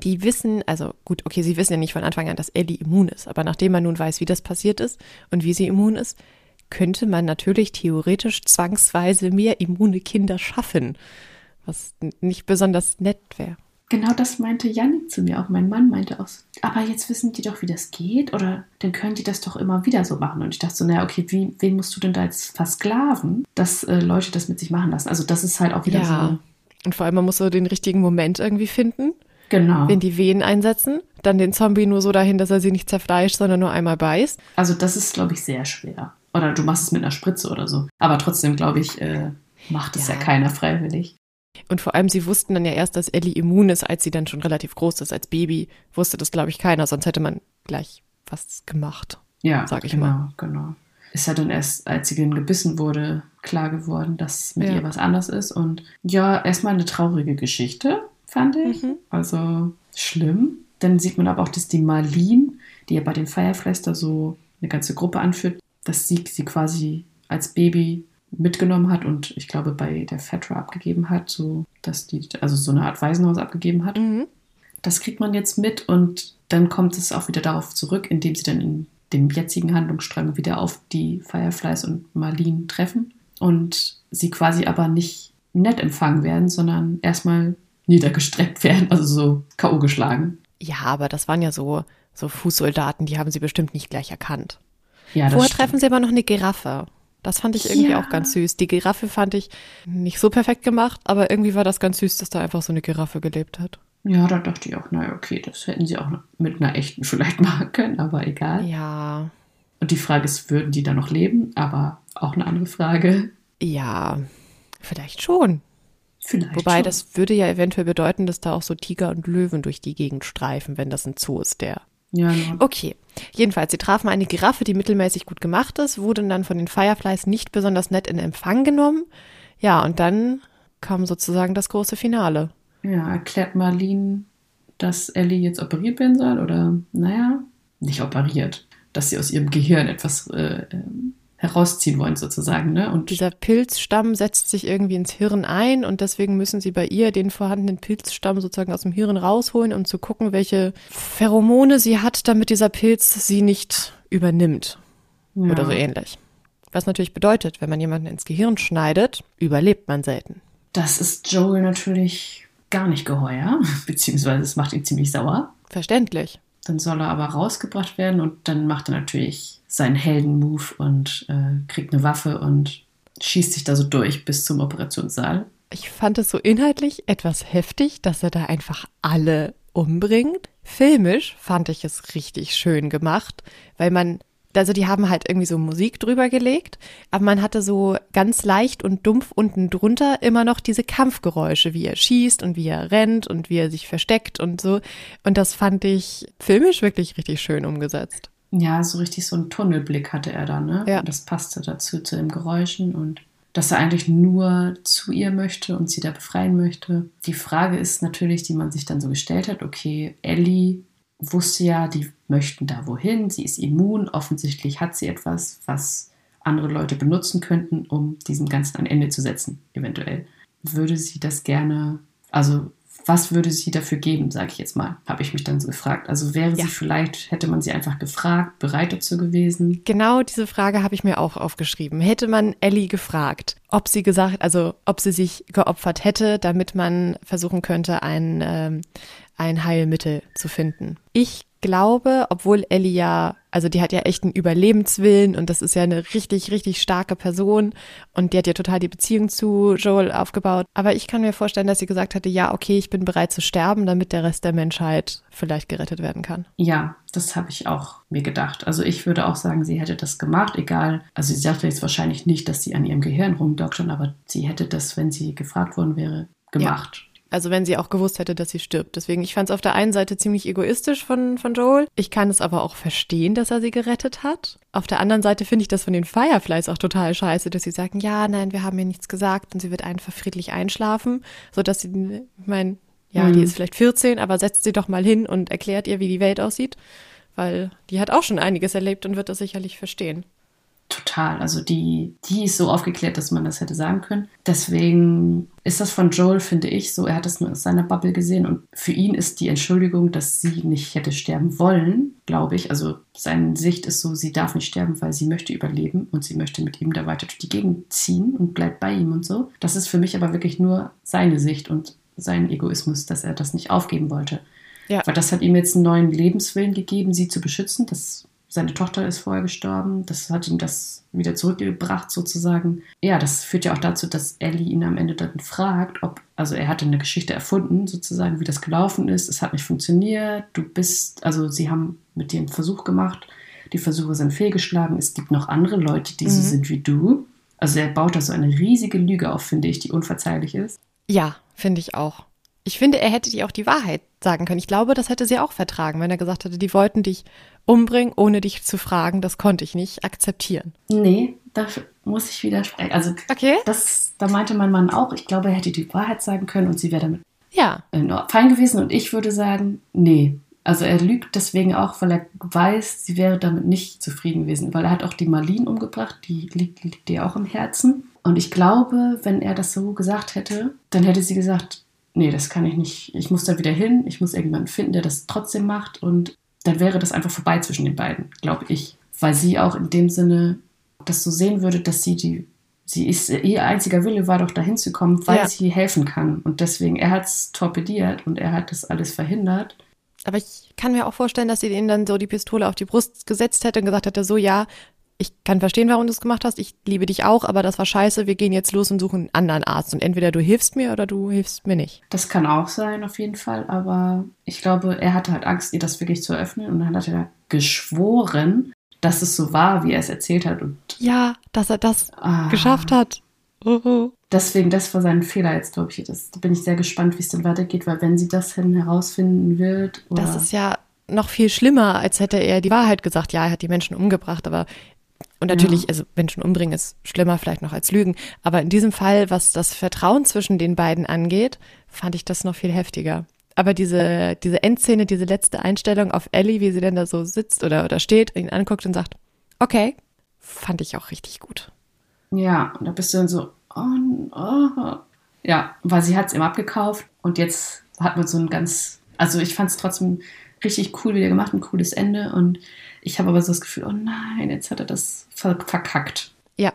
Die wissen, also gut, okay, sie wissen ja nicht von Anfang an, dass Ellie immun ist, aber nachdem man nun weiß, wie das passiert ist und wie sie immun ist, könnte man natürlich theoretisch zwangsweise mehr immune Kinder schaffen, was nicht besonders nett wäre. Genau das meinte Janik zu mir auch. Mein Mann meinte auch, aber jetzt wissen die doch, wie das geht, oder dann können die das doch immer wieder so machen. Und ich dachte so, naja, okay, wie, wen musst du denn da jetzt versklaven, dass äh, Leute das mit sich machen lassen? Also das ist halt auch wieder ja. so. Und vor allem, man muss so den richtigen Moment irgendwie finden. Genau. Wenn die Wehen einsetzen, dann den Zombie nur so dahin, dass er sie nicht zerfleischt, sondern nur einmal beißt. Also das ist, glaube ich, sehr schwer. Oder du machst es mit einer Spritze oder so. Aber trotzdem, glaube ich, äh, macht es ja. ja keiner freiwillig. Und vor allem, sie wussten dann ja erst, dass Ellie immun ist, als sie dann schon relativ groß ist. Als Baby wusste das, glaube ich, keiner, sonst hätte man gleich was gemacht. Ja, sag ich genau, mal. genau. Ist ja dann erst, als sie dann gebissen wurde, klar geworden, dass mit ja. ihr was anders ist. Und ja, erstmal eine traurige Geschichte, fand ich. Mhm. Also schlimm. Dann sieht man aber auch, dass die Marlene, die ja bei den Fireflies da so eine ganze Gruppe anführt, dass Sieg sie quasi als Baby mitgenommen hat und ich glaube bei der Fetra abgegeben hat, so dass die, also so eine Art Waisenhaus abgegeben hat. Mhm. Das kriegt man jetzt mit und dann kommt es auch wieder darauf zurück, indem sie dann in dem jetzigen Handlungsstrang wieder auf die Fireflies und Marlene treffen und sie quasi aber nicht nett empfangen werden, sondern erstmal niedergestreckt werden, also so K.O. geschlagen. Ja, aber das waren ja so, so Fußsoldaten, die haben sie bestimmt nicht gleich erkannt. Ja, Vorher stimmt. treffen sie aber noch eine Giraffe. Das fand ich irgendwie ja. auch ganz süß. Die Giraffe fand ich nicht so perfekt gemacht, aber irgendwie war das ganz süß, dass da einfach so eine Giraffe gelebt hat. Ja, da dachte ich auch, naja, okay, das hätten sie auch mit einer echten vielleicht machen können, aber egal. Ja. Und die Frage ist, würden die da noch leben? Aber auch eine andere Frage. Ja, vielleicht schon. Vielleicht Wobei schon. das würde ja eventuell bedeuten, dass da auch so Tiger und Löwen durch die Gegend streifen, wenn das ein Zoo ist, der ja, ja. Okay. Jedenfalls, sie trafen eine Giraffe, die mittelmäßig gut gemacht ist, wurden dann von den Fireflies nicht besonders nett in Empfang genommen. Ja, und dann kam sozusagen das große Finale. Ja, erklärt Marlene, dass Ellie jetzt operiert werden soll oder, naja, nicht operiert, dass sie aus ihrem Gehirn etwas äh, ähm, herausziehen wollen sozusagen. Ne? Und dieser Pilzstamm setzt sich irgendwie ins Hirn ein und deswegen müssen sie bei ihr den vorhandenen Pilzstamm sozusagen aus dem Hirn rausholen, um zu gucken, welche Pheromone sie hat, damit dieser Pilz sie nicht übernimmt ja. oder so ähnlich. Was natürlich bedeutet, wenn man jemanden ins Gehirn schneidet, überlebt man selten. Das ist Joel natürlich gar nicht geheuer, beziehungsweise es macht ihn ziemlich sauer. Verständlich. Dann soll er aber rausgebracht werden und dann macht er natürlich seinen Helden-Move und äh, kriegt eine Waffe und schießt sich da so durch bis zum Operationssaal. Ich fand es so inhaltlich etwas heftig, dass er da einfach alle umbringt. Filmisch fand ich es richtig schön gemacht, weil man also die haben halt irgendwie so Musik drüber gelegt, aber man hatte so ganz leicht und dumpf unten drunter immer noch diese Kampfgeräusche, wie er schießt und wie er rennt und wie er sich versteckt und so. Und das fand ich filmisch wirklich richtig schön umgesetzt. Ja, so richtig so einen Tunnelblick hatte er da, ne? Ja. Und das passte dazu, zu den Geräuschen und dass er eigentlich nur zu ihr möchte und sie da befreien möchte. Die Frage ist natürlich, die man sich dann so gestellt hat, okay, Ellie wusste ja, die möchten da wohin, sie ist immun, offensichtlich hat sie etwas, was andere Leute benutzen könnten, um diesem Ganzen ein Ende zu setzen, eventuell. Würde sie das gerne, also was würde sie dafür geben, sage ich jetzt mal, habe ich mich dann so gefragt. Also wäre ja. sie vielleicht, hätte man sie einfach gefragt, bereit dazu gewesen? Genau diese Frage habe ich mir auch aufgeschrieben. Hätte man Ellie gefragt, ob sie gesagt, also ob sie sich geopfert hätte, damit man versuchen könnte, ein, ähm, ein Heilmittel zu finden. Ich glaube, obwohl Ellie ja, also die hat ja echt einen Überlebenswillen und das ist ja eine richtig, richtig starke Person und die hat ja total die Beziehung zu Joel aufgebaut. Aber ich kann mir vorstellen, dass sie gesagt hatte, ja, okay, ich bin bereit zu sterben, damit der Rest der Menschheit vielleicht gerettet werden kann. Ja, das habe ich auch mir gedacht. Also ich würde auch sagen, sie hätte das gemacht, egal. Also sie sagte jetzt wahrscheinlich nicht, dass sie an ihrem Gehirn rumdoktern, aber sie hätte das, wenn sie gefragt worden wäre, gemacht. Ja. Also wenn sie auch gewusst hätte, dass sie stirbt. Deswegen, ich fand es auf der einen Seite ziemlich egoistisch von, von Joel. Ich kann es aber auch verstehen, dass er sie gerettet hat. Auf der anderen Seite finde ich das von den Fireflies auch total scheiße, dass sie sagen, ja, nein, wir haben ihr nichts gesagt und sie wird einfach friedlich einschlafen, sodass sie, ich meine, ja, mhm. die ist vielleicht 14, aber setzt sie doch mal hin und erklärt ihr, wie die Welt aussieht, weil die hat auch schon einiges erlebt und wird das sicherlich verstehen. Total. Also die, die ist so aufgeklärt, dass man das hätte sagen können. Deswegen ist das von Joel, finde ich, so, er hat das nur aus seiner Bubble gesehen und für ihn ist die Entschuldigung, dass sie nicht hätte sterben wollen, glaube ich. Also seine Sicht ist so, sie darf nicht sterben, weil sie möchte überleben und sie möchte mit ihm da weiter durch die Gegend ziehen und bleibt bei ihm und so. Das ist für mich aber wirklich nur seine Sicht und sein Egoismus, dass er das nicht aufgeben wollte. Ja. Weil das hat ihm jetzt einen neuen Lebenswillen gegeben, sie zu beschützen. Das, seine Tochter ist vorher gestorben. Das hat ihm das wieder zurückgebracht, sozusagen. Ja, das führt ja auch dazu, dass Ellie ihn am Ende dann fragt, ob, also er hatte eine Geschichte erfunden, sozusagen, wie das gelaufen ist. Es hat nicht funktioniert. Du bist, also sie haben mit dir einen Versuch gemacht. Die Versuche sind fehlgeschlagen. Es gibt noch andere Leute, die mhm. so sind wie du. Also er baut da so eine riesige Lüge auf, finde ich, die unverzeihlich ist. Ja, finde ich auch. Ich finde, er hätte dir auch die Wahrheit sagen können. Ich glaube, das hätte sie auch vertragen, wenn er gesagt hätte, die wollten dich umbringen, ohne dich zu fragen. Das konnte ich nicht akzeptieren. Nee, da muss ich widersprechen. Also, okay. das, da meinte mein Mann auch, ich glaube, er hätte die Wahrheit sagen können und sie wäre damit ja. fein gewesen. Und ich würde sagen, nee. Also er lügt deswegen auch, weil er weiß, sie wäre damit nicht zufrieden gewesen. Weil er hat auch die Marlene umgebracht, die liegt, liegt ihr auch im Herzen. Und ich glaube, wenn er das so gesagt hätte, dann hätte sie gesagt, nee, das kann ich nicht. Ich muss da wieder hin. Ich muss irgendjemanden finden, der das trotzdem macht. Und dann wäre das einfach vorbei zwischen den beiden, glaube ich. Weil sie auch in dem Sinne das so sehen würde, dass sie die, sie ist, ihr einziger Wille war doch dahin zu kommen, weil ja. sie helfen kann. Und deswegen, er hat es torpediert und er hat das alles verhindert. Aber ich kann mir auch vorstellen, dass sie ihnen dann so die Pistole auf die Brust gesetzt hätte und gesagt hätte, so ja, ich kann verstehen, warum du es gemacht hast. Ich liebe dich auch, aber das war scheiße. Wir gehen jetzt los und suchen einen anderen Arzt. Und entweder du hilfst mir oder du hilfst mir nicht. Das kann auch sein, auf jeden Fall. Aber ich glaube, er hatte halt Angst, ihr das wirklich zu öffnen. Und dann hat er geschworen, dass es so war, wie er es erzählt hat. Und ja, dass er das ah, geschafft hat. Uh Deswegen, das war sein Fehler jetzt, glaube ich. Das, da bin ich sehr gespannt, wie es dann weitergeht, weil wenn sie das hin herausfinden wird. das ist ja noch viel schlimmer, als hätte er die Wahrheit gesagt. Ja, er hat die Menschen umgebracht, aber und natürlich, ja. also Menschen umbringen ist schlimmer vielleicht noch als Lügen. Aber in diesem Fall, was das Vertrauen zwischen den beiden angeht, fand ich das noch viel heftiger. Aber diese, diese Endszene, diese letzte Einstellung auf Ellie, wie sie denn da so sitzt oder, oder steht, ihn anguckt und sagt, okay, fand ich auch richtig gut. Ja, und da bist du dann so, oh, oh. ja, weil sie hat es ihm abgekauft und jetzt hat man so ein ganz, also ich fand es trotzdem richtig cool wieder gemacht, ein cooles Ende und ich habe aber so das Gefühl, oh nein, jetzt hat er das verkackt. Ja.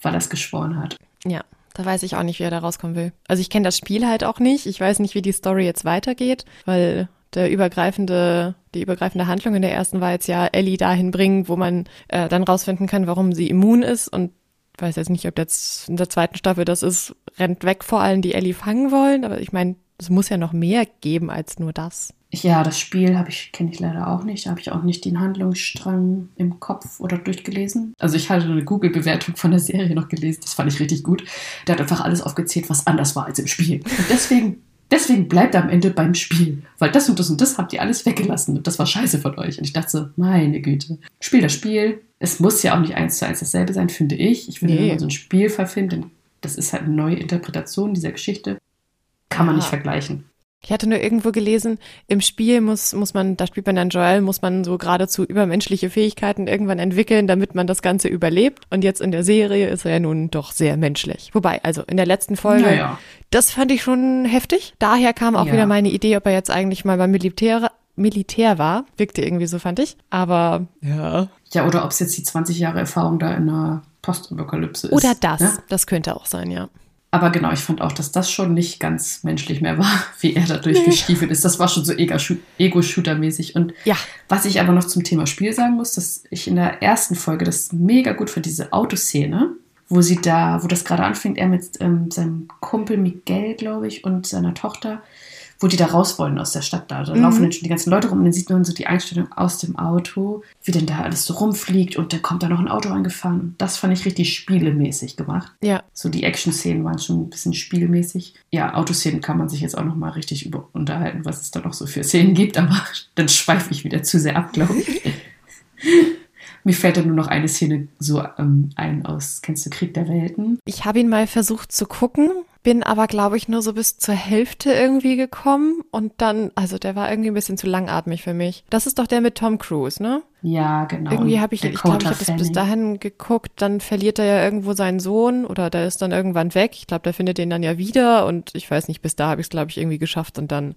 Weil er es geschworen hat. Ja, da weiß ich auch nicht, wie er da rauskommen will. Also ich kenne das Spiel halt auch nicht. Ich weiß nicht, wie die Story jetzt weitergeht, weil der übergreifende, die übergreifende Handlung in der ersten war jetzt ja Ellie dahin bringen, wo man äh, dann rausfinden kann, warum sie immun ist und weiß jetzt nicht, ob jetzt in der zweiten Staffel das ist, rennt weg vor allem, die Ellie fangen wollen, aber ich meine, es muss ja noch mehr geben als nur das. Ja, das Spiel habe ich kenne ich leider auch nicht. Da habe ich auch nicht den Handlungsstrang im Kopf oder durchgelesen. Also ich hatte eine Google-Bewertung von der Serie noch gelesen. Das fand ich richtig gut. Der hat einfach alles aufgezählt, was anders war als im Spiel. Und deswegen, deswegen bleibt er am Ende beim Spiel, weil das und das und das habt ihr alles weggelassen und das war scheiße von euch. Und ich dachte so, meine Güte, Spiel das Spiel. Es muss ja auch nicht eins zu eins dasselbe sein, finde ich. Ich finde, nee. wenn man so ein Spiel verfilmt, dann das ist halt eine neue Interpretation dieser Geschichte, kann man ja. nicht vergleichen. Ich hatte nur irgendwo gelesen, im Spiel muss, muss man, da spielt man dann Joel, muss man so geradezu übermenschliche Fähigkeiten irgendwann entwickeln, damit man das Ganze überlebt. Und jetzt in der Serie ist er ja nun doch sehr menschlich. Wobei, also in der letzten Folge, naja. das fand ich schon heftig. Daher kam auch ja. wieder meine Idee, ob er jetzt eigentlich mal beim Militär, Militär war. Wirkte irgendwie so, fand ich. Aber ja. Ja, oder ob es jetzt die 20 Jahre Erfahrung da in der Postapokalypse ist. Oder das. Ne? Das könnte auch sein, ja. Aber genau, ich fand auch, dass das schon nicht ganz menschlich mehr war, wie er da durchgestiefelt nee. ist. Das war schon so Ego-Shooter-mäßig. Und ja. was ich aber noch zum Thema Spiel sagen muss, dass ich in der ersten Folge das mega gut für diese Autoszene, wo sie da, wo das gerade anfängt, er mit ähm, seinem Kumpel Miguel, glaube ich, und seiner Tochter, wo die da raus wollen aus der Stadt da. Da Mhm. laufen dann schon die ganzen Leute rum und dann sieht man so die Einstellung aus dem Auto, wie denn da alles so rumfliegt und dann kommt da noch ein Auto angefahren. Und das fand ich richtig spielemäßig gemacht. Ja. So die Action-Szenen waren schon ein bisschen spielmäßig. Ja, Autoszenen kann man sich jetzt auch noch mal richtig über unterhalten, was es da noch so für Szenen gibt, aber dann schweife ich wieder zu sehr ab, glaube ich. Mir fällt da nur noch eine Szene so ähm, ein aus, kennst du Krieg der Welten? Ich habe ihn mal versucht zu gucken, bin aber, glaube ich, nur so bis zur Hälfte irgendwie gekommen und dann, also der war irgendwie ein bisschen zu langatmig für mich. Das ist doch der mit Tom Cruise, ne? Ja, genau. Irgendwie habe ich, ich glaube, ich habe das bis dahin geguckt, dann verliert er ja irgendwo seinen Sohn oder der ist dann irgendwann weg. Ich glaube, der findet den dann ja wieder und ich weiß nicht, bis da habe ich es, glaube ich, irgendwie geschafft und dann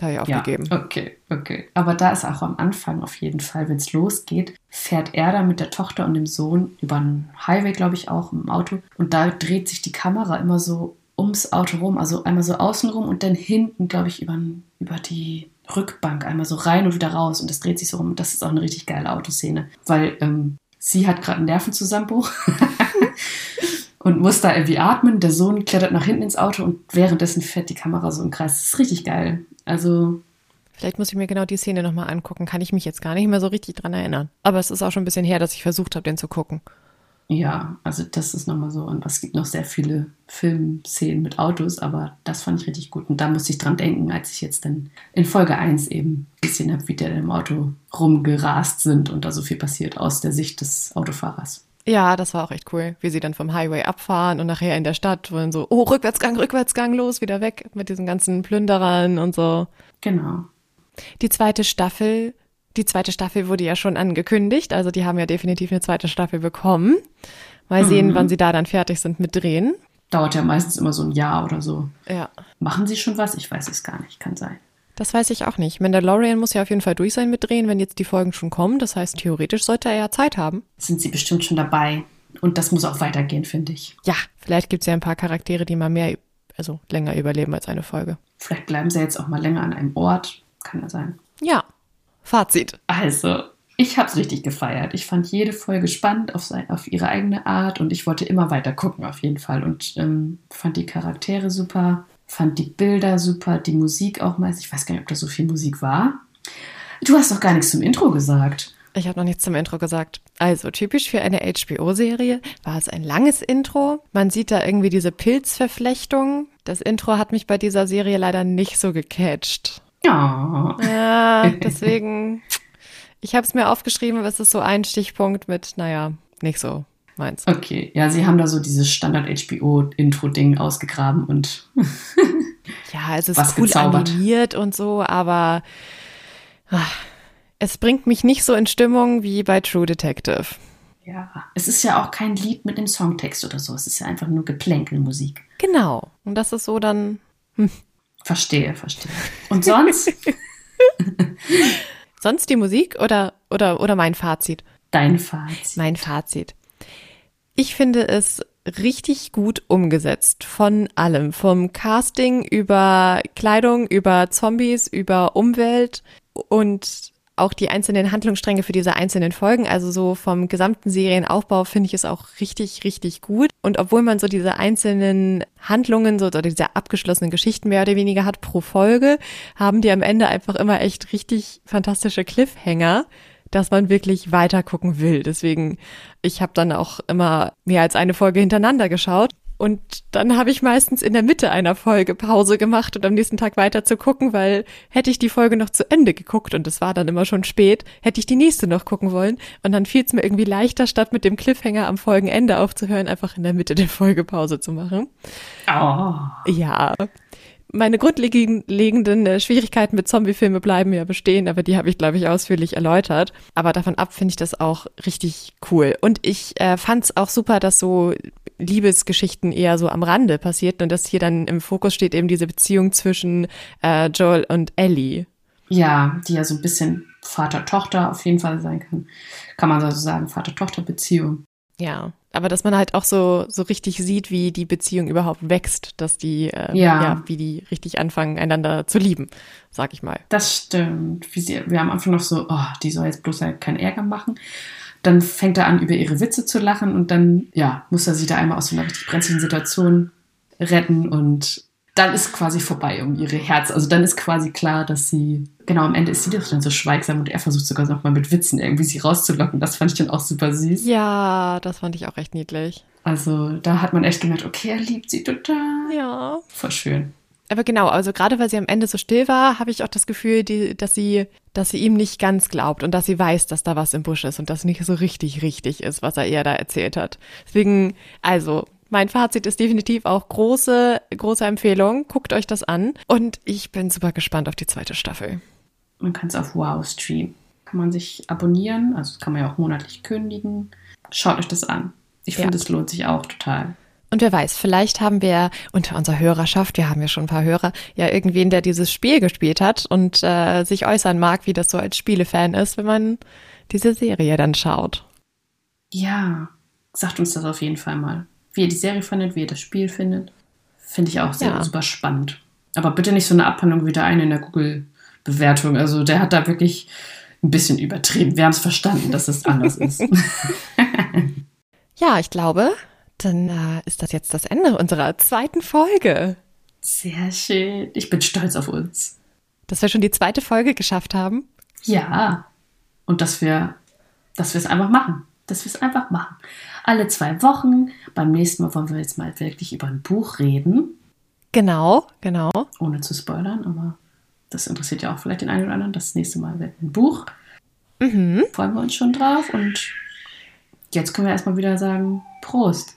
habe ich aufgegeben. Ja, okay, okay. Aber da ist auch am Anfang auf jeden Fall, wenn es losgeht, fährt er da mit der Tochter und dem Sohn über einen Highway, glaube ich, auch im Auto. Und da dreht sich die Kamera immer so ums Auto rum, also einmal so außen rum und dann hinten, glaube ich, über, über die Rückbank, einmal so rein und wieder raus. Und das dreht sich so rum. Das ist auch eine richtig geile Autoszene, weil ähm, sie hat gerade einen Nervenzusammenbruch. Und muss da irgendwie atmen. Der Sohn klettert nach hinten ins Auto und währenddessen fährt die Kamera so im Kreis. Das ist richtig geil. Also Vielleicht muss ich mir genau die Szene nochmal angucken. Kann ich mich jetzt gar nicht mehr so richtig dran erinnern. Aber es ist auch schon ein bisschen her, dass ich versucht habe, den zu gucken. Ja, also das ist nochmal so. Und es gibt noch sehr viele Filmszenen mit Autos, aber das fand ich richtig gut. Und da musste ich dran denken, als ich jetzt dann in Folge 1 eben gesehen habe, wie der im Auto rumgerast sind und da so viel passiert aus der Sicht des Autofahrers. Ja, das war auch echt cool, wie sie dann vom Highway abfahren und nachher in der Stadt wollen so, oh, Rückwärtsgang, Rückwärtsgang, los, wieder weg mit diesen ganzen Plünderern und so. Genau. Die zweite Staffel, die zweite Staffel wurde ja schon angekündigt, also die haben ja definitiv eine zweite Staffel bekommen. Mal sehen, Mhm. wann sie da dann fertig sind mit Drehen. Dauert ja meistens immer so ein Jahr oder so. Ja. Machen sie schon was? Ich weiß es gar nicht. Kann sein. Das weiß ich auch nicht. Mandalorian muss ja auf jeden Fall durch sein mit Drehen, wenn jetzt die Folgen schon kommen. Das heißt, theoretisch sollte er ja Zeit haben. Sind sie bestimmt schon dabei. Und das muss auch weitergehen, finde ich. Ja, vielleicht gibt's ja ein paar Charaktere, die mal mehr, also länger überleben als eine Folge. Vielleicht bleiben sie jetzt auch mal länger an einem Ort. Kann ja sein. Ja. Fazit. Also, ich habe es richtig gefeiert. Ich fand jede Folge spannend auf, sein, auf ihre eigene Art und ich wollte immer weiter gucken, auf jeden Fall. Und ähm, fand die Charaktere super, fand die Bilder super, die Musik auch meist. Ich weiß gar nicht, ob da so viel Musik war. Du hast doch gar nichts zum Intro gesagt. Ich habe noch nichts zum Intro gesagt. Also, typisch für eine HBO-Serie war es ein langes Intro. Man sieht da irgendwie diese Pilzverflechtung. Das Intro hat mich bei dieser Serie leider nicht so gecatcht. Ja. Ja, deswegen, ich habe es mir aufgeschrieben, aber es ist so ein Stichpunkt mit, naja, nicht so meins. Okay, ja, sie haben da so dieses Standard-HBO-Intro-Ding ausgegraben und Ja, es ist Was cool gezaubert. animiert und so, aber ah, es bringt mich nicht so in Stimmung wie bei True Detective. ja, es ist ja auch kein Lied mit einem Songtext oder so. Es ist ja einfach nur Geplänkelmusik. Genau. Und das ist so dann, Verstehe, verstehe. Und sonst sonst die Musik oder, oder, oder mein Fazit? dein Fazit. Mein Fazit. Ich finde es richtig gut umgesetzt von allem. Vom Casting über Kleidung, über Zombies, über Umwelt und auch die einzelnen Handlungsstränge für diese einzelnen Folgen. Also so vom gesamten Serienaufbau finde ich es auch richtig, richtig gut. Und obwohl man so diese einzelnen Handlungen, so oder diese abgeschlossenen Geschichten mehr oder weniger hat pro Folge, haben die am Ende einfach immer echt richtig fantastische Cliffhanger dass man wirklich weiter gucken will. Deswegen, ich habe dann auch immer mehr als eine Folge hintereinander geschaut. Und dann habe ich meistens in der Mitte einer Folge Pause gemacht und am nächsten Tag weiter zu gucken, weil hätte ich die Folge noch zu Ende geguckt und es war dann immer schon spät, hätte ich die nächste noch gucken wollen. Und dann fiel es mir irgendwie leichter, statt mit dem Cliffhanger am Folgenende aufzuhören, einfach in der Mitte der Folge Pause zu machen. Oh. Ja. Meine grundlegenden äh, Schwierigkeiten mit Zombiefilme bleiben ja bestehen, aber die habe ich, glaube ich, ausführlich erläutert. Aber davon ab finde ich das auch richtig cool. Und ich äh, fand es auch super, dass so Liebesgeschichten eher so am Rande passierten und dass hier dann im Fokus steht eben diese Beziehung zwischen äh, Joel und Ellie. Ja, die ja so ein bisschen Vater-Tochter auf jeden Fall sein kann. Kann man so sagen, Vater-Tochter-Beziehung. Ja, aber dass man halt auch so so richtig sieht, wie die Beziehung überhaupt wächst, dass die äh, Ja. ja, wie die richtig anfangen einander zu lieben, sag ich mal. Das stimmt. Wie sie, wir haben am Anfang noch so, oh, die soll jetzt bloß halt keinen Ärger machen. Dann fängt er an, über ihre Witze zu lachen und dann, ja, muss er sich da einmal aus so einer richtig brenzlichen Situation retten und dann ist quasi vorbei um ihre Herz. Also dann ist quasi klar, dass sie, genau, am Ende ist sie doch dann so schweigsam und er versucht sogar noch mal mit Witzen irgendwie sie rauszulocken. Das fand ich dann auch super süß. Ja, das fand ich auch echt niedlich. Also da hat man echt gemerkt, okay, er liebt sie total. Ja. Voll schön. Aber genau, also gerade weil sie am Ende so still war, habe ich auch das Gefühl, die, dass sie, dass sie ihm nicht ganz glaubt und dass sie weiß, dass da was im Busch ist und das nicht so richtig richtig ist, was er ihr da erzählt hat. Deswegen, also mein Fazit ist definitiv auch große, große Empfehlung. Guckt euch das an. Und ich bin super gespannt auf die zweite Staffel. Man kann es auf Wow streamen. Kann man sich abonnieren, also kann man ja auch monatlich kündigen. Schaut euch das an. Ich finde, es lohnt sich auch total. Und wer weiß, vielleicht haben wir unter unserer Hörerschaft, wir haben ja schon ein paar Hörer, ja irgendwen, der dieses Spiel gespielt hat und äh, sich äußern mag, wie das so als Spielefan ist, wenn man diese Serie dann schaut. Ja, sagt uns das auf jeden Fall mal wie ihr die Serie findet, wie ihr das Spiel findet. Finde ich auch sehr ja. super spannend. Aber bitte nicht so eine Abhandlung wie der eine in der Google-Bewertung. Also der hat da wirklich ein bisschen übertrieben. Wir haben es verstanden, dass es anders ist. ja, ich glaube, dann äh, ist das jetzt das Ende unserer zweiten Folge. Sehr schön. Ich bin stolz auf uns. Dass wir schon die zweite Folge geschafft haben. Ja. Und dass wir, dass wir es einfach machen. Dass wir es einfach machen alle zwei Wochen. Beim nächsten Mal wollen wir jetzt mal wirklich über ein Buch reden. Genau, genau. Ohne zu spoilern, aber das interessiert ja auch vielleicht den einen oder anderen. Das nächste Mal wird ein Buch. Mhm. Freuen wir uns schon drauf. Und jetzt können wir erstmal wieder sagen: Prost.